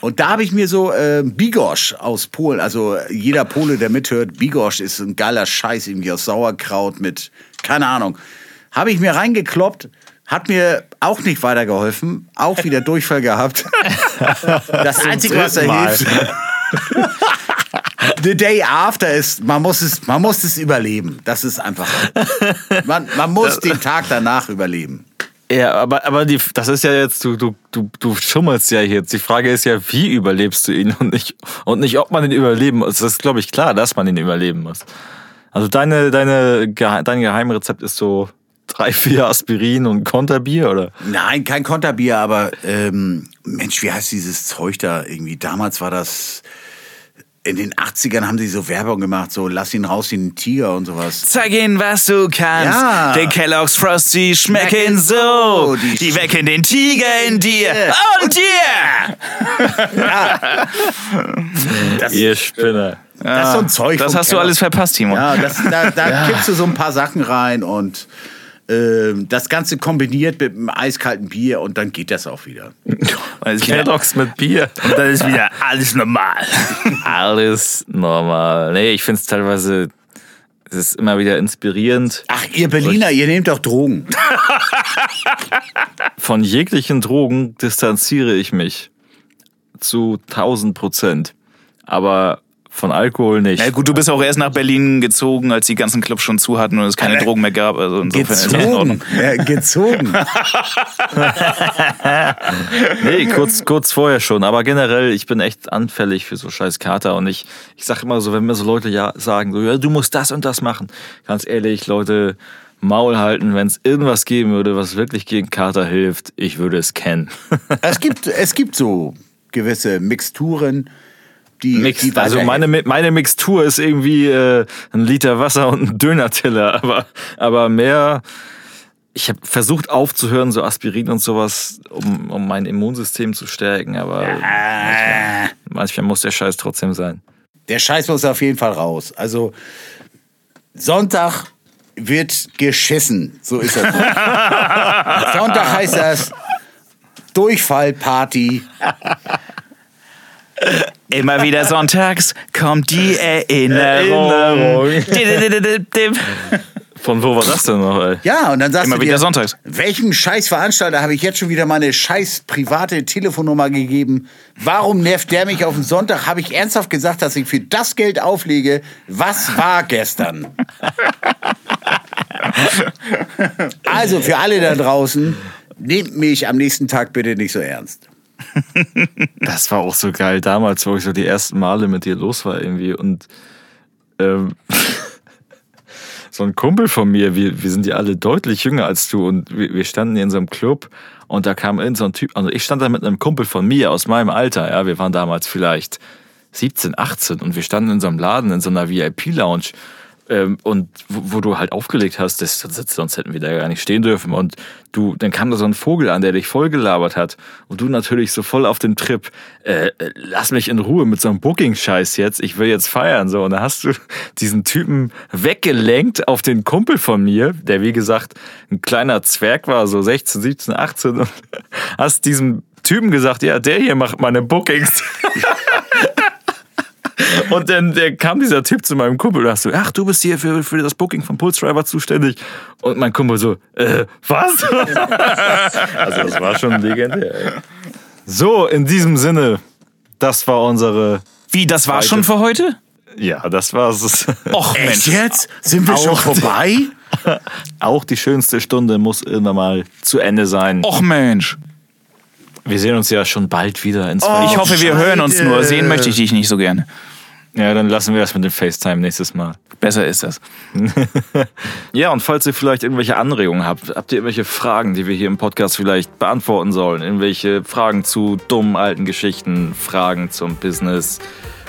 E: Und da habe ich mir so äh, Bigosch aus Polen, also jeder Pole, der mithört, Bigosch ist ein geiler Scheiß irgendwie aus Sauerkraut mit, keine Ahnung, habe ich mir reingekloppt, hat mir auch nicht weitergeholfen, auch wieder Durchfall gehabt. Das Einzige, was da hilft, the day after ist, man muss es, man muss es überleben. Das ist einfach, man, man muss den Tag danach überleben.
C: Ja, aber, aber die, das ist ja jetzt, du, du, du, du schummelst ja jetzt. Die Frage ist ja, wie überlebst du ihn und nicht, und nicht, ob man ihn überleben muss. Das ist, glaube ich, klar, dass man ihn überleben muss. Also deine, deine, dein Geheimrezept ist so drei, vier Aspirin und Konterbier, oder?
E: Nein, kein Konterbier, aber ähm, Mensch, wie heißt dieses Zeug da irgendwie? Damals war das in den 80ern haben sie so Werbung gemacht, so lass ihn raus, den Tiger und sowas.
D: Zeig ihnen, was du kannst.
E: Ja.
D: Den Kellogg's Frosty schmecken so. Die wecken den Tiger in dir und dir.
E: Das,
C: Ihr Spinner.
E: das ist so ein Zeug.
D: Das hast du
E: Keller.
D: alles verpasst, Timo.
E: Ja, das, da, da kippst du so ein paar Sachen rein und das Ganze kombiniert mit einem eiskalten Bier und dann geht das auch wieder.
D: Klar.
C: Kellogg's mit Bier.
D: Und dann ist wieder alles normal.
C: Alles normal. Nee, ich finde es teilweise, es ist immer wieder inspirierend.
E: Ach, ihr Berliner, ihr nehmt doch Drogen.
C: Von jeglichen Drogen distanziere ich mich zu 1000 Prozent. Aber von Alkohol nicht.
D: Ja, gut, du bist auch erst nach Berlin gezogen, als die ganzen Clubs schon zu hatten und es keine Drogen mehr gab. Also insofern ist das in Ordnung.
E: Gezogen. Ja, gezogen.
C: Nee, kurz, kurz vorher schon. Aber generell, ich bin echt anfällig für so scheiß Kater. Und ich, ich sag immer so, wenn mir so Leute ja sagen, so, ja, du musst das und das machen. Ganz ehrlich, Leute, Maul halten, wenn es irgendwas geben würde, was wirklich gegen Kater hilft, ich würde es kennen.
E: Es gibt, es gibt so gewisse Mixturen, die,
C: Mix,
E: die
C: also meine, meine Mixtur ist irgendwie äh, ein Liter Wasser und ein Döner-Teller, aber, aber mehr. Ich habe versucht aufzuhören, so Aspirin und sowas, um, um mein Immunsystem zu stärken, aber manchmal, manchmal muss der Scheiß trotzdem sein.
E: Der Scheiß muss auf jeden Fall raus. Also Sonntag wird geschissen. So ist das. Sonntag heißt das Durchfallparty.
D: Immer wieder sonntags kommt die Erinnerung.
C: Von wo war das denn noch, ey?
E: Ja, und dann sagst
D: Immer
E: du
D: wieder
E: dir,
D: sonntags.
E: welchen Scheißveranstalter habe ich jetzt schon wieder meine scheiß private Telefonnummer gegeben? Warum nervt der mich auf den Sonntag? Habe ich ernsthaft gesagt, dass ich für das Geld auflege? Was war gestern? also für alle da draußen, nehmt mich am nächsten Tag bitte nicht so ernst.
C: Das war auch so geil damals, wo ich so die ersten Male mit dir los war irgendwie und ähm, so ein Kumpel von mir, wir, wir sind ja alle deutlich jünger als du und wir, wir standen in so einem Club und da kam irgend so ein Typ, also ich stand da mit einem Kumpel von mir aus meinem Alter, ja, wir waren damals vielleicht 17, 18 und wir standen in so einem Laden, in so einer VIP-Lounge ähm, und wo, wo du halt aufgelegt hast, das, sonst hätten wir da gar nicht stehen dürfen. Und du, dann kam da so ein Vogel an, der dich voll gelabert hat. Und du natürlich so voll auf dem Trip, äh, äh, lass mich in Ruhe mit so einem Booking-Scheiß jetzt, ich will jetzt feiern. So, und dann hast du diesen Typen weggelenkt auf den Kumpel von mir, der wie gesagt ein kleiner Zwerg war, so 16, 17, 18, und hast diesem Typen gesagt, ja, der hier macht meine Bookings. Und dann der kam dieser Typ zu meinem Kumpel und sagst so, ach, du bist hier für, für das Booking von Pulse Driver zuständig. Und mein Kumpel so, äh, was? also das war schon legendär. Ey. So, in diesem Sinne, das war unsere,
D: Wie, das war schon für heute?
C: ja, das war's.
D: Och,
E: Echt
D: Mensch.
E: jetzt? Sind wir schon
C: Auch-
E: vorbei?
C: Auch die schönste Stunde muss irgendwann mal zu Ende sein.
D: Och, Mensch.
C: Wir sehen uns ja schon bald wieder in zwei
D: Ich hoffe, wir hören uns
E: Scheide.
D: nur. Sehen möchte ich dich nicht so gerne.
C: Ja, dann lassen wir das mit dem FaceTime nächstes Mal.
D: Besser ist das.
C: Ja, und falls ihr vielleicht irgendwelche Anregungen habt, habt ihr irgendwelche Fragen, die wir hier im Podcast vielleicht beantworten sollen? Irgendwelche Fragen zu dummen alten Geschichten, Fragen zum Business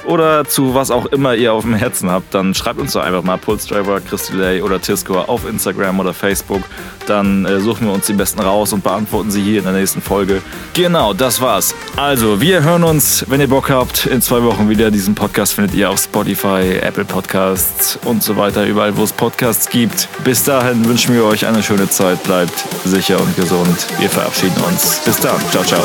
C: oder zu was auch immer ihr auf dem Herzen habt, dann schreibt uns doch einfach mal Pulse Driver, Chris Delay oder Tisco auf Instagram oder Facebook. Dann äh, suchen wir uns die besten raus und beantworten sie hier in der nächsten Folge. Genau, das war's. Also, wir hören uns, wenn ihr Bock habt, in zwei Wochen wieder. Diesen Podcast findet ihr auf Spotify, Apple Podcasts und so weiter, überall, wo es Podcasts gibt. Bis dahin wünschen wir euch eine schöne Zeit. Bleibt sicher und gesund. Wir verabschieden uns. Bis dann. Ciao, ciao.